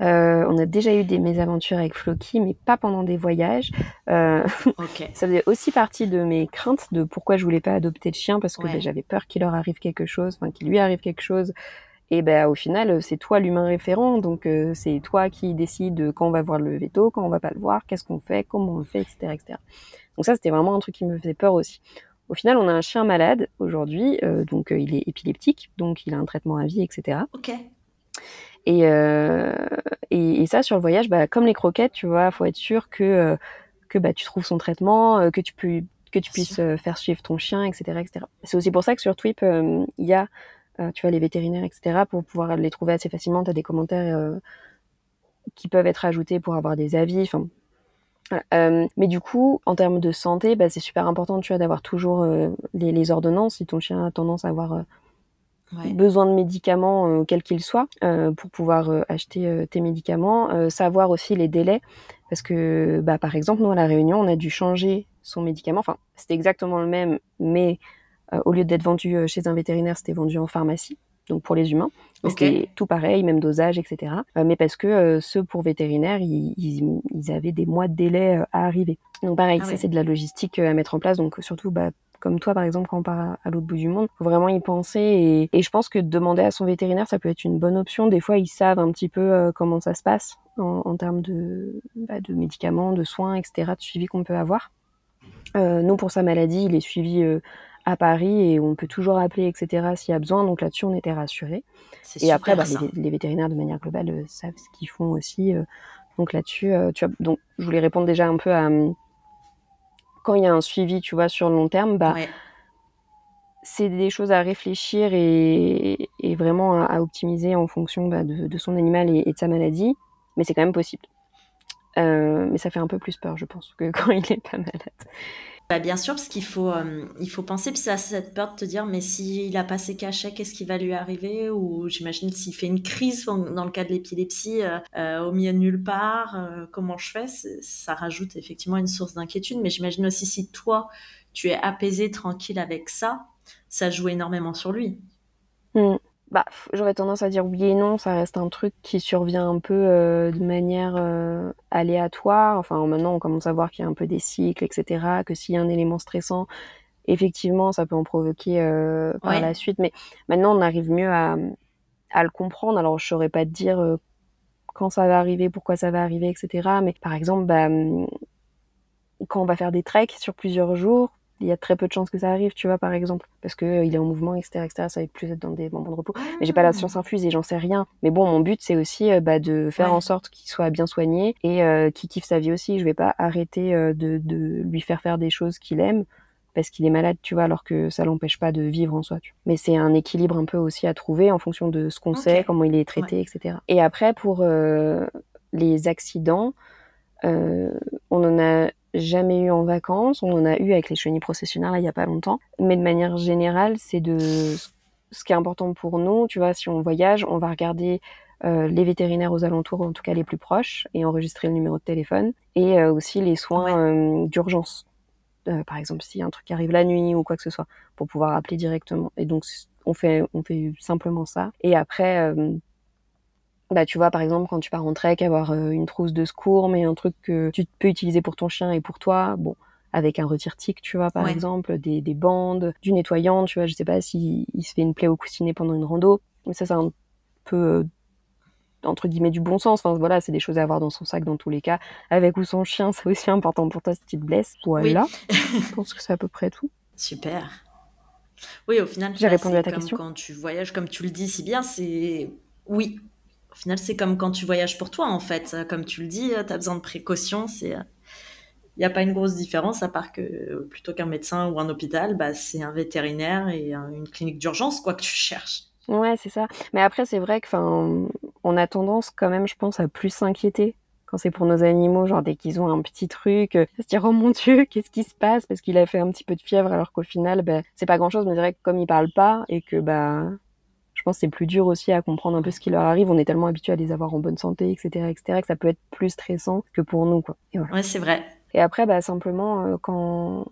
On a déjà eu des mésaventures avec Floki, mais pas pendant des voyages. ça faisait aussi partie de mes craintes de pourquoi je voulais pas adopter de chien parce que ben, j'avais peur qu'il leur arrive quelque chose, enfin qu'il lui arrive quelque chose et ben au final, c'est toi l'humain référent, donc euh, c'est toi qui décide quand on va voir le veto, quand on va pas le voir, qu'est-ce qu'on fait, comment on le fait, etc., etc. Donc ça, c'était vraiment un truc qui me faisait peur aussi. Au final, on a un chien malade aujourd'hui, euh, donc euh, il est épileptique, donc il a un traitement à vie, etc. Ok. Et, et, et, ça, sur le voyage, bah, comme les croquettes, tu vois, faut être sûr que que bah, tu trouves son traitement, que tu peux que tu puisses faire suivre ton chien, etc., etc. C'est aussi pour ça que sur Twip, il y a euh, tu vois, les vétérinaires, etc., pour pouvoir les trouver assez facilement. Tu as des commentaires euh, qui peuvent être ajoutés pour avoir des avis. Enfin, euh, mais du coup, en termes de santé, bah, c'est super important, tu vois, d'avoir toujours les, ordonnances. Si ton chien a tendance à avoir besoin de médicaments, quels qu'ils soient, pour pouvoir acheter tes médicaments. savoir aussi les délais, parce que, bah, par exemple, nous à la Réunion, on a dû changer son médicament. Enfin, c'était exactement le même, mais euh, au lieu d'être vendu euh, chez un vétérinaire, c'était vendu en pharmacie, donc pour les humains. C'était tout pareil, même dosage, etc. Euh, mais parce que ceux pour vétérinaires, ils, ils, avaient des mois de délai à arriver. Donc pareil, ah ça c'est de la logistique à mettre en place. Donc surtout, bah, comme toi par exemple, quand on part à, l'autre bout du monde, faut vraiment y penser. Et, et, je pense que demander à son vétérinaire, ça peut être une bonne option. Des fois, ils savent un petit peu comment ça se passe en, en termes de, bah, de médicaments, de soins, etc., de suivi qu'on peut avoir. Euh, nous, pour sa maladie, il est suivi euh, à Paris et on peut toujours appeler, etc. s'il y a besoin. Donc là-dessus, on était rassurés. Et après, bah, les, vétérinaires de manière globale euh, savent ce qu'ils font aussi. Euh. donc là-dessus, euh, tu vois, donc je voulais répondre déjà un peu à quand il y a un suivi, tu vois, sur le long terme, bah c'est des choses à réfléchir et, et vraiment à, optimiser en fonction bah, de, de, son animal et, de sa maladie, mais c'est quand même possible. mais ça fait un peu plus peur, je pense, que quand il est pas malade. Bah bien sûr, parce qu'il faut, euh, il faut penser, puis ça cette peur de te dire, mais s'il a pas ses cachets, qu'est-ce qui va lui arriver? Ou j'imagine s'il fait une crise dans le cas de l'épilepsie euh, euh, au milieu de nulle part, comment je fais? Ça rajoute effectivement une source d'inquiétude, mais j'imagine aussi si toi, tu es apaisé, tranquille avec ça, ça joue énormément sur lui. Mmh bah, j'aurais tendance à dire oui et non. Ça reste un truc qui survient un peu euh, de manière euh, aléatoire. Enfin, maintenant, on commence à voir qu'il y a un peu des cycles, etc. Que s'il y a un élément stressant, effectivement, ça peut en provoquer euh, par la suite. Mais maintenant, on arrive mieux à, à le comprendre. Alors, je saurais pas te dire quand ça va arriver, pourquoi ça va arriver, etc. Mais par exemple, bah, hum, quand on va faire des treks sur plusieurs jours, il y a très peu de chances que ça arrive, tu vois, par exemple, parce que euh, il est en mouvement, etc., etc. Ça va plus être dans des moments de repos. Mais j'ai pas la science infuse et j'en sais rien. Mais bon, mon but c'est aussi euh, bah, de faire en sorte qu'il soit bien soigné et euh, qu'il kiffe sa vie aussi. Je vais pas arrêter de, de, lui faire faire des choses qu'il aime parce qu'il est malade, tu vois, alors que ça l'empêche pas de vivre en soi. Tu vois. Mais c'est un équilibre un peu aussi à trouver en fonction de ce qu'on sait, comment il est traité, etc. Et après pour les accidents, on en a jamais eu en vacances. On en a eu avec les chenilles processionnaires là, il y a pas longtemps. Mais de manière générale, c'est de ce qui est important pour nous. Tu vois, si on voyage, on va regarder euh, les vétérinaires aux alentours, en tout cas les plus proches, et enregistrer le numéro de téléphone. Et euh, aussi les soins euh, d'urgence. par exemple, si un truc arrive la nuit ou quoi que ce soit, pour pouvoir appeler directement. Et donc, on fait, on fait simplement ça. Et après, bah tu vois par exemple quand tu pars en trek avoir euh, une trousse de secours mais un truc que tu peux utiliser pour ton chien et pour toi bon avec un retire-tic tu vois par exemple des, des bandes du nettoyant tu vois je sais pas si il se fait une plaie au coussinet pendant une rando mais ça c'est un peu euh, entre guillemets du bon sens. Enfin voilà c'est des choses à avoir dans son sac dans tous les cas. Avec ou son chien c'est aussi important pour toi si tu te blesses. Voilà. Je pense que c'est à peu près tout. Super. Oui au final j'ai répondu à ta question. quand tu voyages comme tu le dis si bien c'est oui au final, c'est comme quand tu voyages pour toi, en fait. Comme tu le dis, tu as besoin de précautions. Il n'y a pas une grosse différence à part que plutôt qu'un médecin ou un hôpital, bah, c'est un vétérinaire et une clinique d'urgence quoi que tu cherches. Ouais, c'est ça. Mais après, c'est vrai que, on a tendance quand même, je pense, à plus s'inquiéter quand c'est pour nos animaux, genre dès qu'ils ont un petit truc, à se dire oh mon dieu, qu'est-ce qui se passe? Parce qu'il a fait un petit peu de fièvre alors qu'au final, bah, c'est pas grand chose. Mais c'est vrai que comme ils parlent pas et que bah pense que c'est plus dur aussi à comprendre un peu ce qui leur arrive. On est tellement habitué à les avoir en bonne santé, etc., etc., que ça peut être plus stressant que pour nous, quoi. Et Ouais, c'est vrai. Et après, bah, simplement, euh, quand,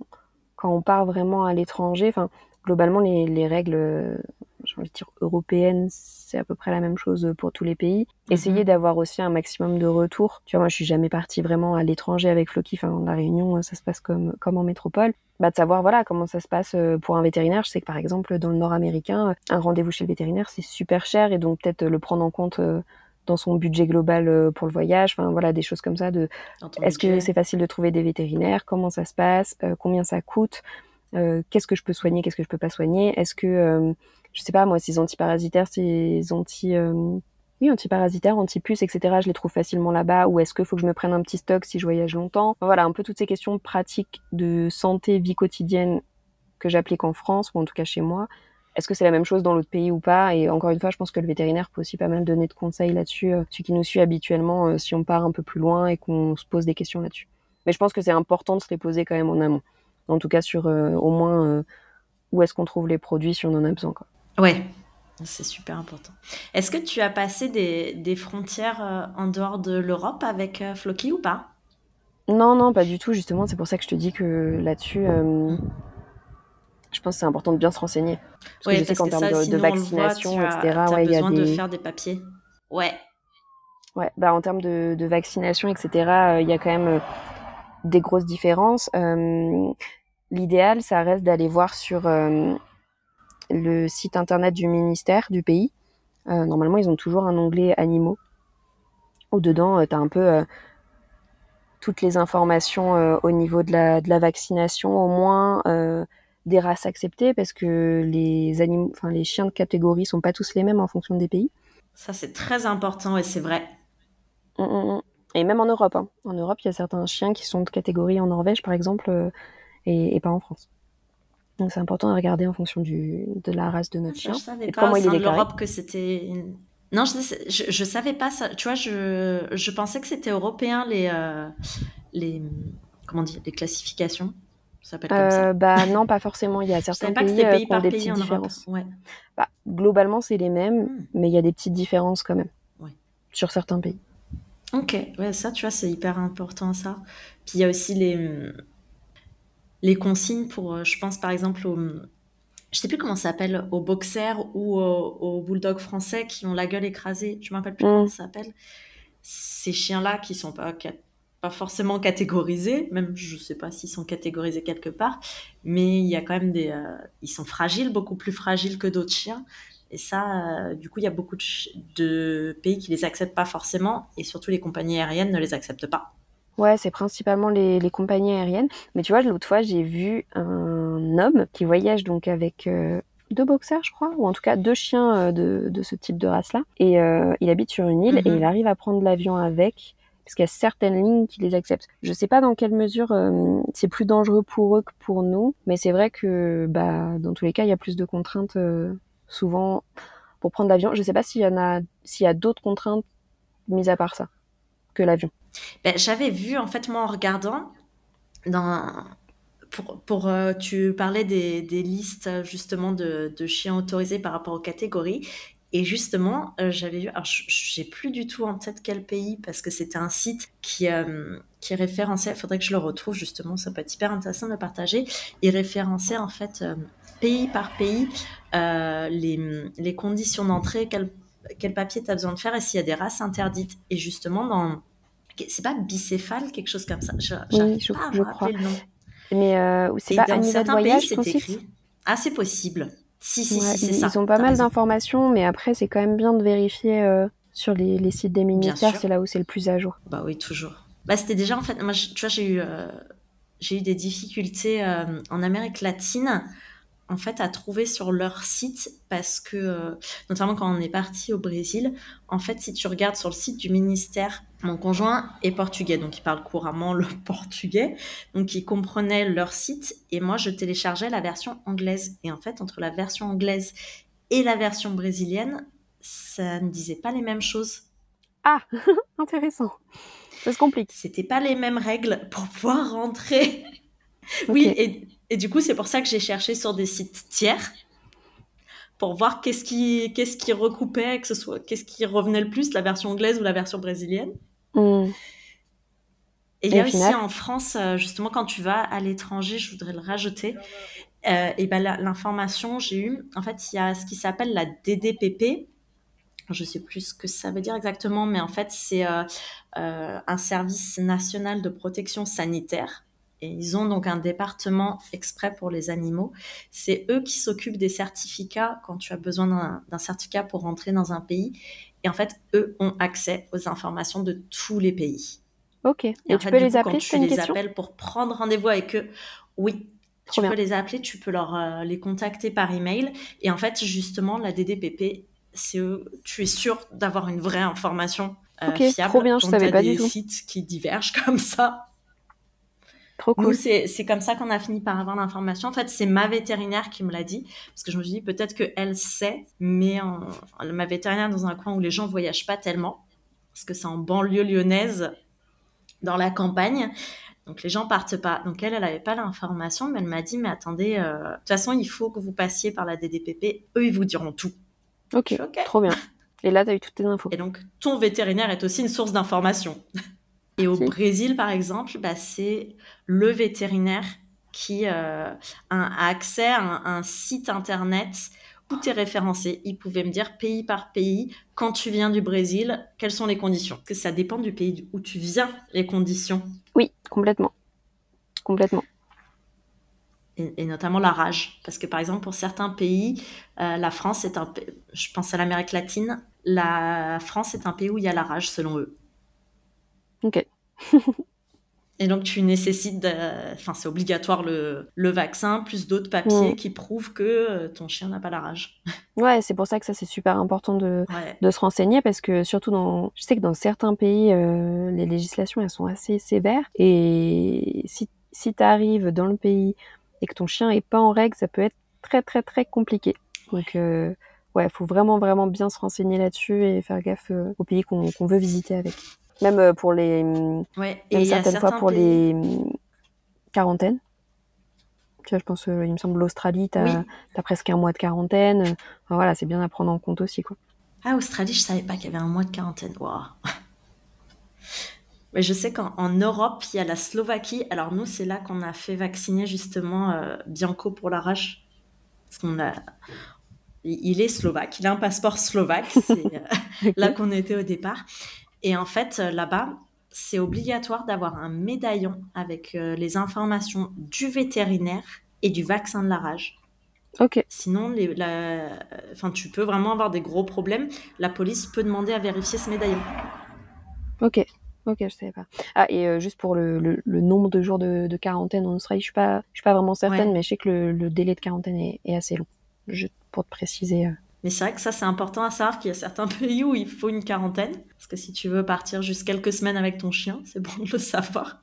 quand on part vraiment à l'étranger, enfin, globalement, les, les règles, j'ai envie de dire européennes, c'est à peu près la même chose pour tous les pays. Mhm. Essayer d'avoir aussi un maximum de retours. Tu vois, moi, je suis jamais partie vraiment à l'étranger avec Floki. Enfin, la Réunion, ça se passe comme, comme en métropole. Bah, de savoir, voilà, comment ça se passe euh, pour un vétérinaire. Je sais que, par exemple, dans le nord américain, un rendez-vous chez le vétérinaire, c'est super cher et donc peut-être le prendre en compte euh, dans son budget global euh, pour le voyage. Enfin, voilà, des choses comme ça de, est-ce que c'est facile de trouver des vétérinaires? Comment ça se passe? combien ça coûte? Qu'est-ce que je peux soigner, qu'est-ce que je peux pas soigner? Est-ce que je sais pas moi, ces antiparasitaires, ces anti euh, oui, antiparasitaires, antipuces, etc. Je les trouve facilement là-bas. Ou est-ce qu'il faut que je me prenne un petit stock si je voyage longtemps? Voilà, un peu toutes ces questions pratiques de santé, vie quotidienne que j'applique en France ou en tout cas chez moi. Est-ce que c'est la même chose dans l'autre pays ou pas? Et encore une fois, je pense que le vétérinaire peut aussi pas mal donner de conseils là-dessus, euh, celui qui nous suit habituellement euh, si on part un peu plus loin et qu'on se pose des questions là-dessus. Mais je pense que c'est important de se les poser quand même en amont. En tout cas, sur au moins où est-ce qu'on trouve les produits si on en a besoin. Quoi. Ouais, c'est super important. Est-ce que tu as passé des, frontières euh, en dehors de l'Europe avec euh, Floki ou pas? Non, non, pas du tout. Justement, c'est pour ça que je te dis que là-dessus, euh, je pense que c'est important de bien se renseigner. Parce que je sais qu'en termes de, vaccination, etc., il y a besoin de faire des papiers. Ouais. Ouais, bah en termes de, vaccination, etc., il y a quand même des grosses différences. L'idéal, ça reste d'aller voir sur le site internet du ministère du pays. Euh, normalement, ils ont toujours un onglet animaux. Où dedans, euh, tu as un peu euh, toutes les informations au niveau de la, de la, vaccination, au moins des races acceptées, parce que les animaux, enfin les chiens de catégorie sont pas tous les mêmes en fonction des pays. Ça, c'est très important et c'est vrai. Mmh, mmh, mmh. Et même en Europe. Hein. En Europe, il y a certains chiens qui sont de catégorie en Norvège, par exemple, et, pas en France. Donc c'est important de regarder en fonction du, de la race de notre chien. Je savais pas comment il est l'Europe que c'était Non, je, je, je, savais pas ça. Tu vois, je, je pensais que c'était européen les, euh, les comment dire, les classifications. Ça s'appelle comme ça. Bah non, pas forcément. Il y a certains pays, pays, qui ont des petites différences. Ouais. Bah, globalement, c'est les mêmes, hmm. mais il y a des petites différences quand même ouais. sur certains pays. Ok, ouais, ça, tu vois, c'est hyper important ça. Puis il y a aussi les les consignes pour, je pense par exemple au je sais plus comment ça s'appelle, aux boxers ou aux, bulldogs français qui ont la gueule écrasée. Je ne me rappelle plus comment mm. ça s'appelle. Ces chiens-là qui sont pas, pas forcément catégorisés, même je ne sais pas s'ils sont catégorisés quelque part, mais il y a quand même des. Euh, ils sont fragiles, beaucoup plus fragiles que d'autres chiens. Et ça, euh, du coup, il y a beaucoup de, de, pays qui les acceptent pas forcément, et surtout les compagnies aériennes ne les acceptent pas. Ouais, c'est principalement les, les, compagnies aériennes. Mais tu vois, l'autre fois, j'ai vu un homme qui voyage donc avec euh, deux boxers, je crois, ou en tout cas deux chiens euh, de, de ce type de race-là. Et il habite sur une île et mhm. il arrive à prendre l'avion avec, parce qu'il y a certaines lignes qui les acceptent. Je sais pas dans quelle mesure c'est plus dangereux pour eux que pour nous, mais c'est vrai que bah, dans tous les cas, il y a plus de contraintes souvent pour prendre l'avion. Je sais pas s'il y en a, s'il y a d'autres contraintes mises à part ça que l'avion. Ben, j'avais vu, en fait, moi, en regardant, dans... pour, pour euh, tu parlais des, des, listes, justement, de, chiens autorisés par rapport aux catégories. Et justement, euh, j'avais vu, alors j'ai plus du tout en tête quel pays, parce que c'était un site qui, euh, qui référençait, il faudrait que je le retrouve justement, ça peut être hyper intéressant de le partager. Il référençait en fait pays par pays les, les conditions d'entrée, quel, quel papier tu as besoin de faire et s'il y a des races interdites. Et justement, dans c'est pas bicéphale, quelque chose comme ça. Je, oui, je, pas à crois. le nom. Mais euh, c'est pas dans certains pays, c'est écrit. Ah, c'est possible. Si, si, si, c'est ça. Ils ont pas mal d'informations, mais après, c'est quand même bien de vérifier euh, sur les, les, sites des ministères. C'est là où c'est le plus à jour. Bah oui, toujours. Bah, c'était déjà, en fait, moi, tu vois, j'ai eu, euh, j'ai eu des difficultés euh, en Amérique latine en fait à trouver sur leur site parce que euh, notamment quand on est parti au Brésil en fait si tu regardes sur le site du ministère mon conjoint est portugais donc il parle couramment le portugais donc il comprenait leur site et moi je téléchargeais la version anglaise. Et en fait entre la version anglaise et la version brésilienne ça ne disait pas les mêmes choses. Ah intéressant. Ça se complique. C'était pas les mêmes règles pour pouvoir rentrer. Oui et et du coup, c'est pour ça que j'ai cherché sur des sites tiers pour voir qu'est-ce qui, qu'est-ce qui recoupait, que ce soit, qu'est-ce qui revenait le plus, la version anglaise ou la version brésilienne. Hmm. Et il y a aussi en France, euh, justement, quand tu vas à l'étranger, je voudrais le rajouter, euh, et ben l'information, j'ai eu, en fait, il y a ce qui s'appelle la DDPP. Je ne sais plus ce que ça veut dire exactement, mais en fait, c'est euh, un service national de protection sanitaire ils ont donc un département exprès pour les animaux. C'est eux qui s'occupent des certificats quand tu as besoin d'un certificat pour rentrer dans un pays. Et en fait, eux ont accès aux informations de tous les pays. Ok. Et, tu peux les appeler Quand tu les appelles pour prendre rendez-vous avec eux, oui, tu peux les appeler, tu peux leur euh, les contacter par email. Et en fait, justement, la DDPP, c'est tu es sûr d'avoir une vraie information euh, fiable. Trop bien, je savais pas du tout. des sites qui divergent comme ça. Trop cool. c'est comme ça qu'on a fini par avoir l'information. En fait, c'est ma vétérinaire qui me l'a dit. Parce que je me suis dit, peut-être qu'elle sait, mais ma vétérinaire dans un coin où les gens voyagent pas tellement. Parce que c'est en banlieue lyonnaise, dans la campagne. Donc les gens partent pas. Donc elle, elle n'avait pas l'information, mais elle m'a dit, mais attendez, euh, de toute façon, il faut que vous passiez par la DDPP. Eux, ils vous diront tout. Ok, trop bien. Et là, tu as eu toutes tes infos. Et donc, ton vétérinaire est aussi une source d'information. Et au Brésil, par exemple, bah, c'est le vétérinaire qui euh, a accès à un, site internet où tu es référencé. Il pouvait me dire pays par pays, quand tu viens du Brésil, quelles sont les conditions? Que ça dépend du pays où tu viens, les conditions. Oui, complètement. Complètement. Et, notamment la rage. Parce que par exemple, pour certains pays, euh, la France est un... Je pense à l'Amérique latine. La France est un pays où il y a la rage, selon eux. Ok. Et donc, tu nécessites, enfin, c'est obligatoire le, le, vaccin, plus d'autres papiers mm. qui prouvent que euh, ton chien n'a pas la rage. Ouais, c'est pour ça que ça, c'est super important de, de, se renseigner parce que surtout dans, je sais que dans certains pays, euh, les législations, elles sont assez sévères. Et si, si tu arrives dans le pays et que ton chien est pas en règle, ça peut être très, très, très compliqué. Donc, euh, ouais, faut vraiment vraiment bien se renseigner là-dessus et faire gaffe aux pays qu'on veut visiter avec. Même pour les, ouais, et certaines fois pour les quarantaines. Tu vois, je pense, il me semble, l'Australie, tu as, presque un mois de quarantaine. voilà, c'est bien à prendre en compte aussi, quoi. Ah, Australie, je savais pas qu'il y avait un mois de quarantaine. Wow. Mais je sais qu'en Europe, il y a la Slovaquie. Alors nous, c'est là qu'on a fait vacciner justement euh, Bianco pour la rage. Parce qu'on a... Il est slovaque, il a un passeport slovaque. C'est euh, là qu'on était au départ. Et en fait, euh, là-bas, c'est obligatoire d'avoir un médaillon avec les informations du vétérinaire et du vaccin de la rage. Ok. Sinon, les, enfin, tu peux vraiment avoir des gros problèmes. La police peut demander à vérifier ce médaillon. Ok. Ok, je savais pas. Ah, et euh, juste pour le, le, nombre de jours de, de, quarantaine en Australie, je suis pas, je suis pas vraiment certaine, mais je sais que le, le délai de quarantaine est, est, assez long. Juste pour te préciser. Euh. Mais c'est vrai que ça, c'est important à savoir qu'il y a certains pays où il faut une quarantaine. Parce que si tu veux partir juste quelques semaines avec ton chien, c'est bon de le savoir.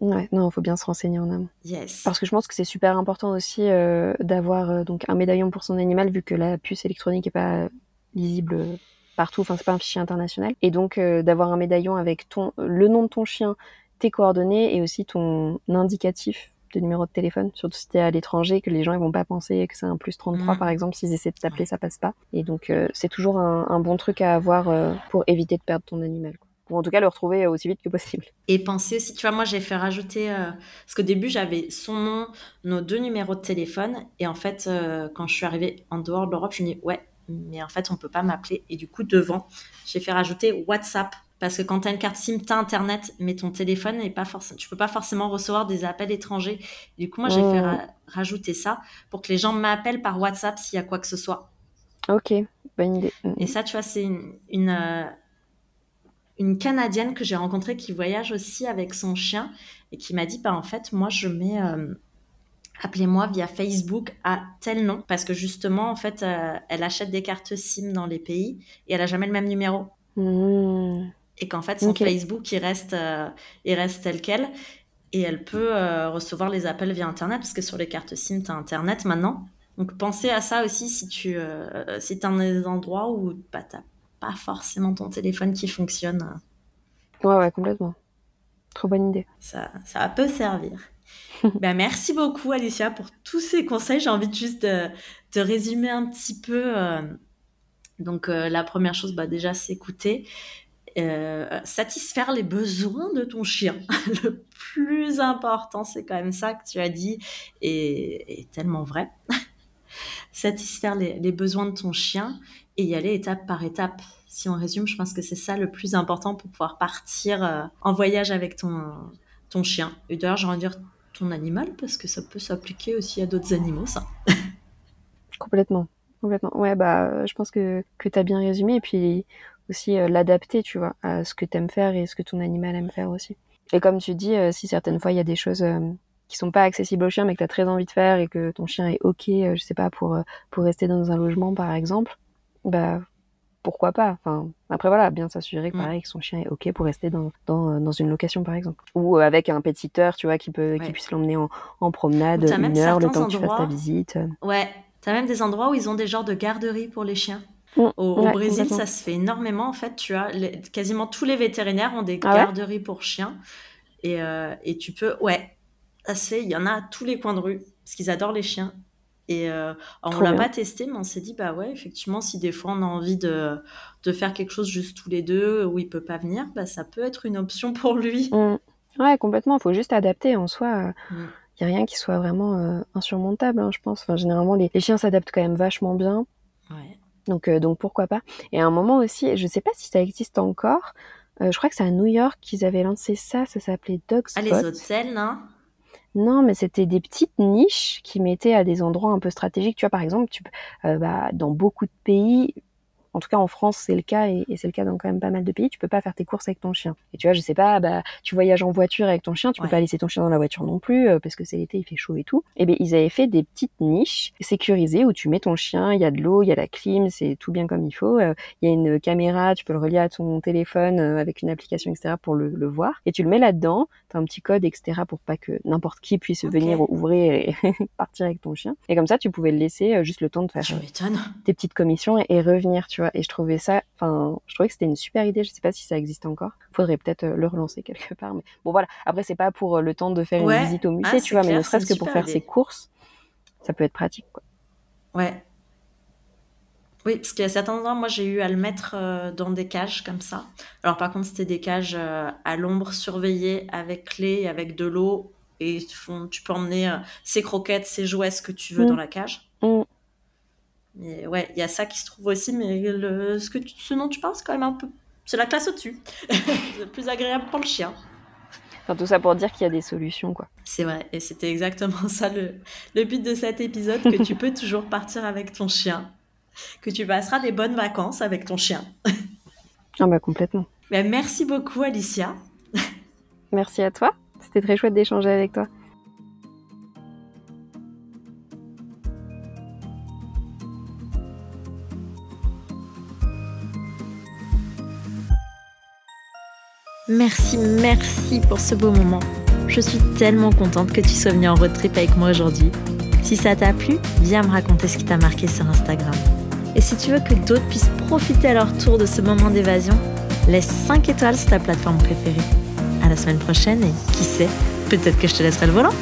Ouais, non, il faut bien se renseigner en amont. Yes. Parce que je pense que c'est super important aussi euh, d'avoir donc un médaillon pour son animal, vu que la puce électronique est pas lisible partout. Enfin, c'est pas un fichier international. Et donc, euh, d'avoir un médaillon avec ton, le nom de ton chien, tes coordonnées et aussi ton indicatif de numéro de téléphone, surtout si t'es à l'étranger, que les gens ils vont pas penser que c'est un plus 33 mm. par exemple, s'ils essaient de t'appeler, ça passe pas. Et donc euh, c'est toujours un, bon truc à avoir euh, pour éviter de perdre ton animal. Ou en tout cas le retrouver aussi vite que possible. Et penser aussi, tu vois, moi j'ai fait rajouter, parce qu'au début j'avais son nom, nos deux numéros de téléphone, et en fait quand je suis arrivée en dehors de l'Europe, je me dis ouais, mais en fait, on peut pas m'appeler. Et du coup, devant, j'ai fait rajouter WhatsApp. Parce que quand tu as une carte SIM, tu as Internet, mais ton téléphone n'est pas forcément. Tu peux pas forcément recevoir des appels étrangers. Du coup, moi, j'ai fait oh. rajouter ça pour que les gens m'appellent par WhatsApp s'il y a quoi que ce soit. Ok, bonne idée. Mm. Et ça, tu vois, c'est une, une, euh, une, Canadienne que j'ai rencontrée qui voyage aussi avec son chien et qui m'a dit bah, en fait, moi, je mets. Euh, appelez-moi via Facebook à tel nom parce que justement en fait euh, elle achète des cartes SIM dans les pays et elle a jamais le même numéro mmh. Et qu'en fait son Facebook il reste euh, il reste tel quel et elle peut euh, recevoir les appels via internet parce que sur les cartes SIM tu as internet maintenant donc pensez à ça aussi si tu si es dans des endroits où bah, t'as pas forcément ton téléphone qui fonctionne ouais ouais complètement trop bonne idée ça ça peut servir ben, merci beaucoup, Alicia, pour tous ces conseils. J'ai envie juste de, résumer un petit peu. Euh, donc, euh, la première chose, bah, déjà, c'est écouter. Euh, satisfaire les besoins de ton chien. Le plus important, c'est quand même ça que tu as dit, et, tellement vrai. satisfaire les, besoins de ton chien et y aller étape par étape. Si on résume, je pense que c'est ça le plus important pour pouvoir partir en voyage avec ton, ton chien. Et d'ailleurs, de dire ton animal parce que ça peut s'appliquer aussi à d'autres animaux, ça. complètement, complètement. Ouais, bah, je pense que, que tu as bien résumé et puis aussi euh, l'adapter, tu vois, à ce que tu aimes faire et ce que ton animal aime faire aussi. Et comme tu dis, euh, si certaines fois il y a des choses euh, qui sont pas accessibles au chien mais que tu as très envie de faire et que ton chien est OK, je sais pas, pour, pour rester dans un logement par exemple, bah pourquoi pas? Enfin, après voilà, bien s'assurer que mm. pareil que son chien est ok pour rester dans, dans, dans une location par exemple, ou avec un pétiteur, tu vois, qui peut qui puisse l'emmener en, en, promenade une heure le temps que tu fasses ta visite. Ouais, t'as même des endroits où ils ont des genres de garderies pour les chiens. Mm. Au, Brésil, ça se fait énormément en fait. Tu as quasiment tous les vétérinaires ont des ah garderies pour chiens et, euh, et tu peux, ouais, ça se fait. Il y en a à tous les coins de rue parce qu'ils adorent les chiens et euh, on l'a pas testé, mais on s'est dit, bah ouais, effectivement, si des fois on a envie de, de, faire quelque chose juste tous les deux où il peut pas venir, bah ça peut être une option pour lui. Mmh. Ouais, complètement. Il faut juste adapter en soi. Il mmh. n'y a rien qui soit vraiment euh, insurmontable, hein, je pense. Enfin, généralement, les, les chiens s'adaptent quand même vachement bien. Ouais. Donc, euh, donc pourquoi pas. Et à un moment aussi, je sais pas si ça existe encore. je crois que c'est à New York qu'ils avaient lancé ça. Ça s'appelait Dog Spot. Ah, les hôtels, non? Non, mais c'était des petites niches qui mettaient à des endroits un peu stratégiques. Tu vois, par exemple, tu, euh, bah, dans beaucoup de pays, en tout cas en France c'est le cas et, c'est le cas dans quand même pas mal de pays, tu peux pas faire tes courses avec ton chien. Et tu vois, je sais pas, bah tu voyages en voiture avec ton chien, tu peux pas laisser ton chien dans la voiture non plus euh, parce que c'est l'été, il fait chaud et tout. Et eh bien ils avaient fait des petites niches sécurisées où tu mets ton chien, il y a de l'eau, il y a la clim, c'est tout bien comme il faut. Euh, il y a une caméra, tu peux le relier à ton téléphone euh, avec une application etc pour le, le voir et tu le mets là-dedans. T'as un petit code etc pour pas que n'importe qui puisse venir ouvrir et partir avec ton chien. Et comme ça tu pouvais le laisser juste le temps de faire tes petites commissions et, revenir, tu vois. Et je trouvais ça, enfin, je trouvais que c'était une super idée. Je sais pas si ça existe encore. Faudrait peut-être euh, le relancer quelque part. Mais bon, voilà. Après, c'est pas pour euh, le temps de faire une visite au musée, ah, tu vois, mais ne serait-ce que pour faire ses courses, ça peut être pratique, quoi. Ouais. Oui, parce a certains endroits, moi j'ai eu à le mettre euh, dans des cages comme ça. Alors par contre, c'était des cages à l'ombre surveillées avec clé, avec de l'eau. Et tu peux emmener ses croquettes, ses jouets, ce que tu veux mmh. dans la cage. Mais ouais, il y a ça qui se trouve aussi, mais le, ce, que tu, ce dont tu penses, quand même un peu. C'est la classe au-dessus. c'est plus agréable pour le chien. Enfin, tout ça pour dire qu'il y a des solutions, quoi. C'est vrai, et c'était exactement ça le, le but de cet épisode, que tu peux toujours partir avec ton chien, que tu passeras des bonnes vacances avec ton chien. ah bah complètement. Bah, merci beaucoup Alicia. merci à toi, c'était très chouette d'échanger avec toi. Merci, merci pour ce beau moment. Je suis tellement contente que tu sois venue en road trip avec moi aujourd'hui. Si ça t'a plu, viens me raconter ce qui t'a marqué sur Instagram. Et si tu veux que d'autres puissent profiter à leur tour de ce moment d'évasion, laisse 5 étoiles sur ta plateforme préférée. À la semaine prochaine et qui sait, peut-être que je te laisserai le volant.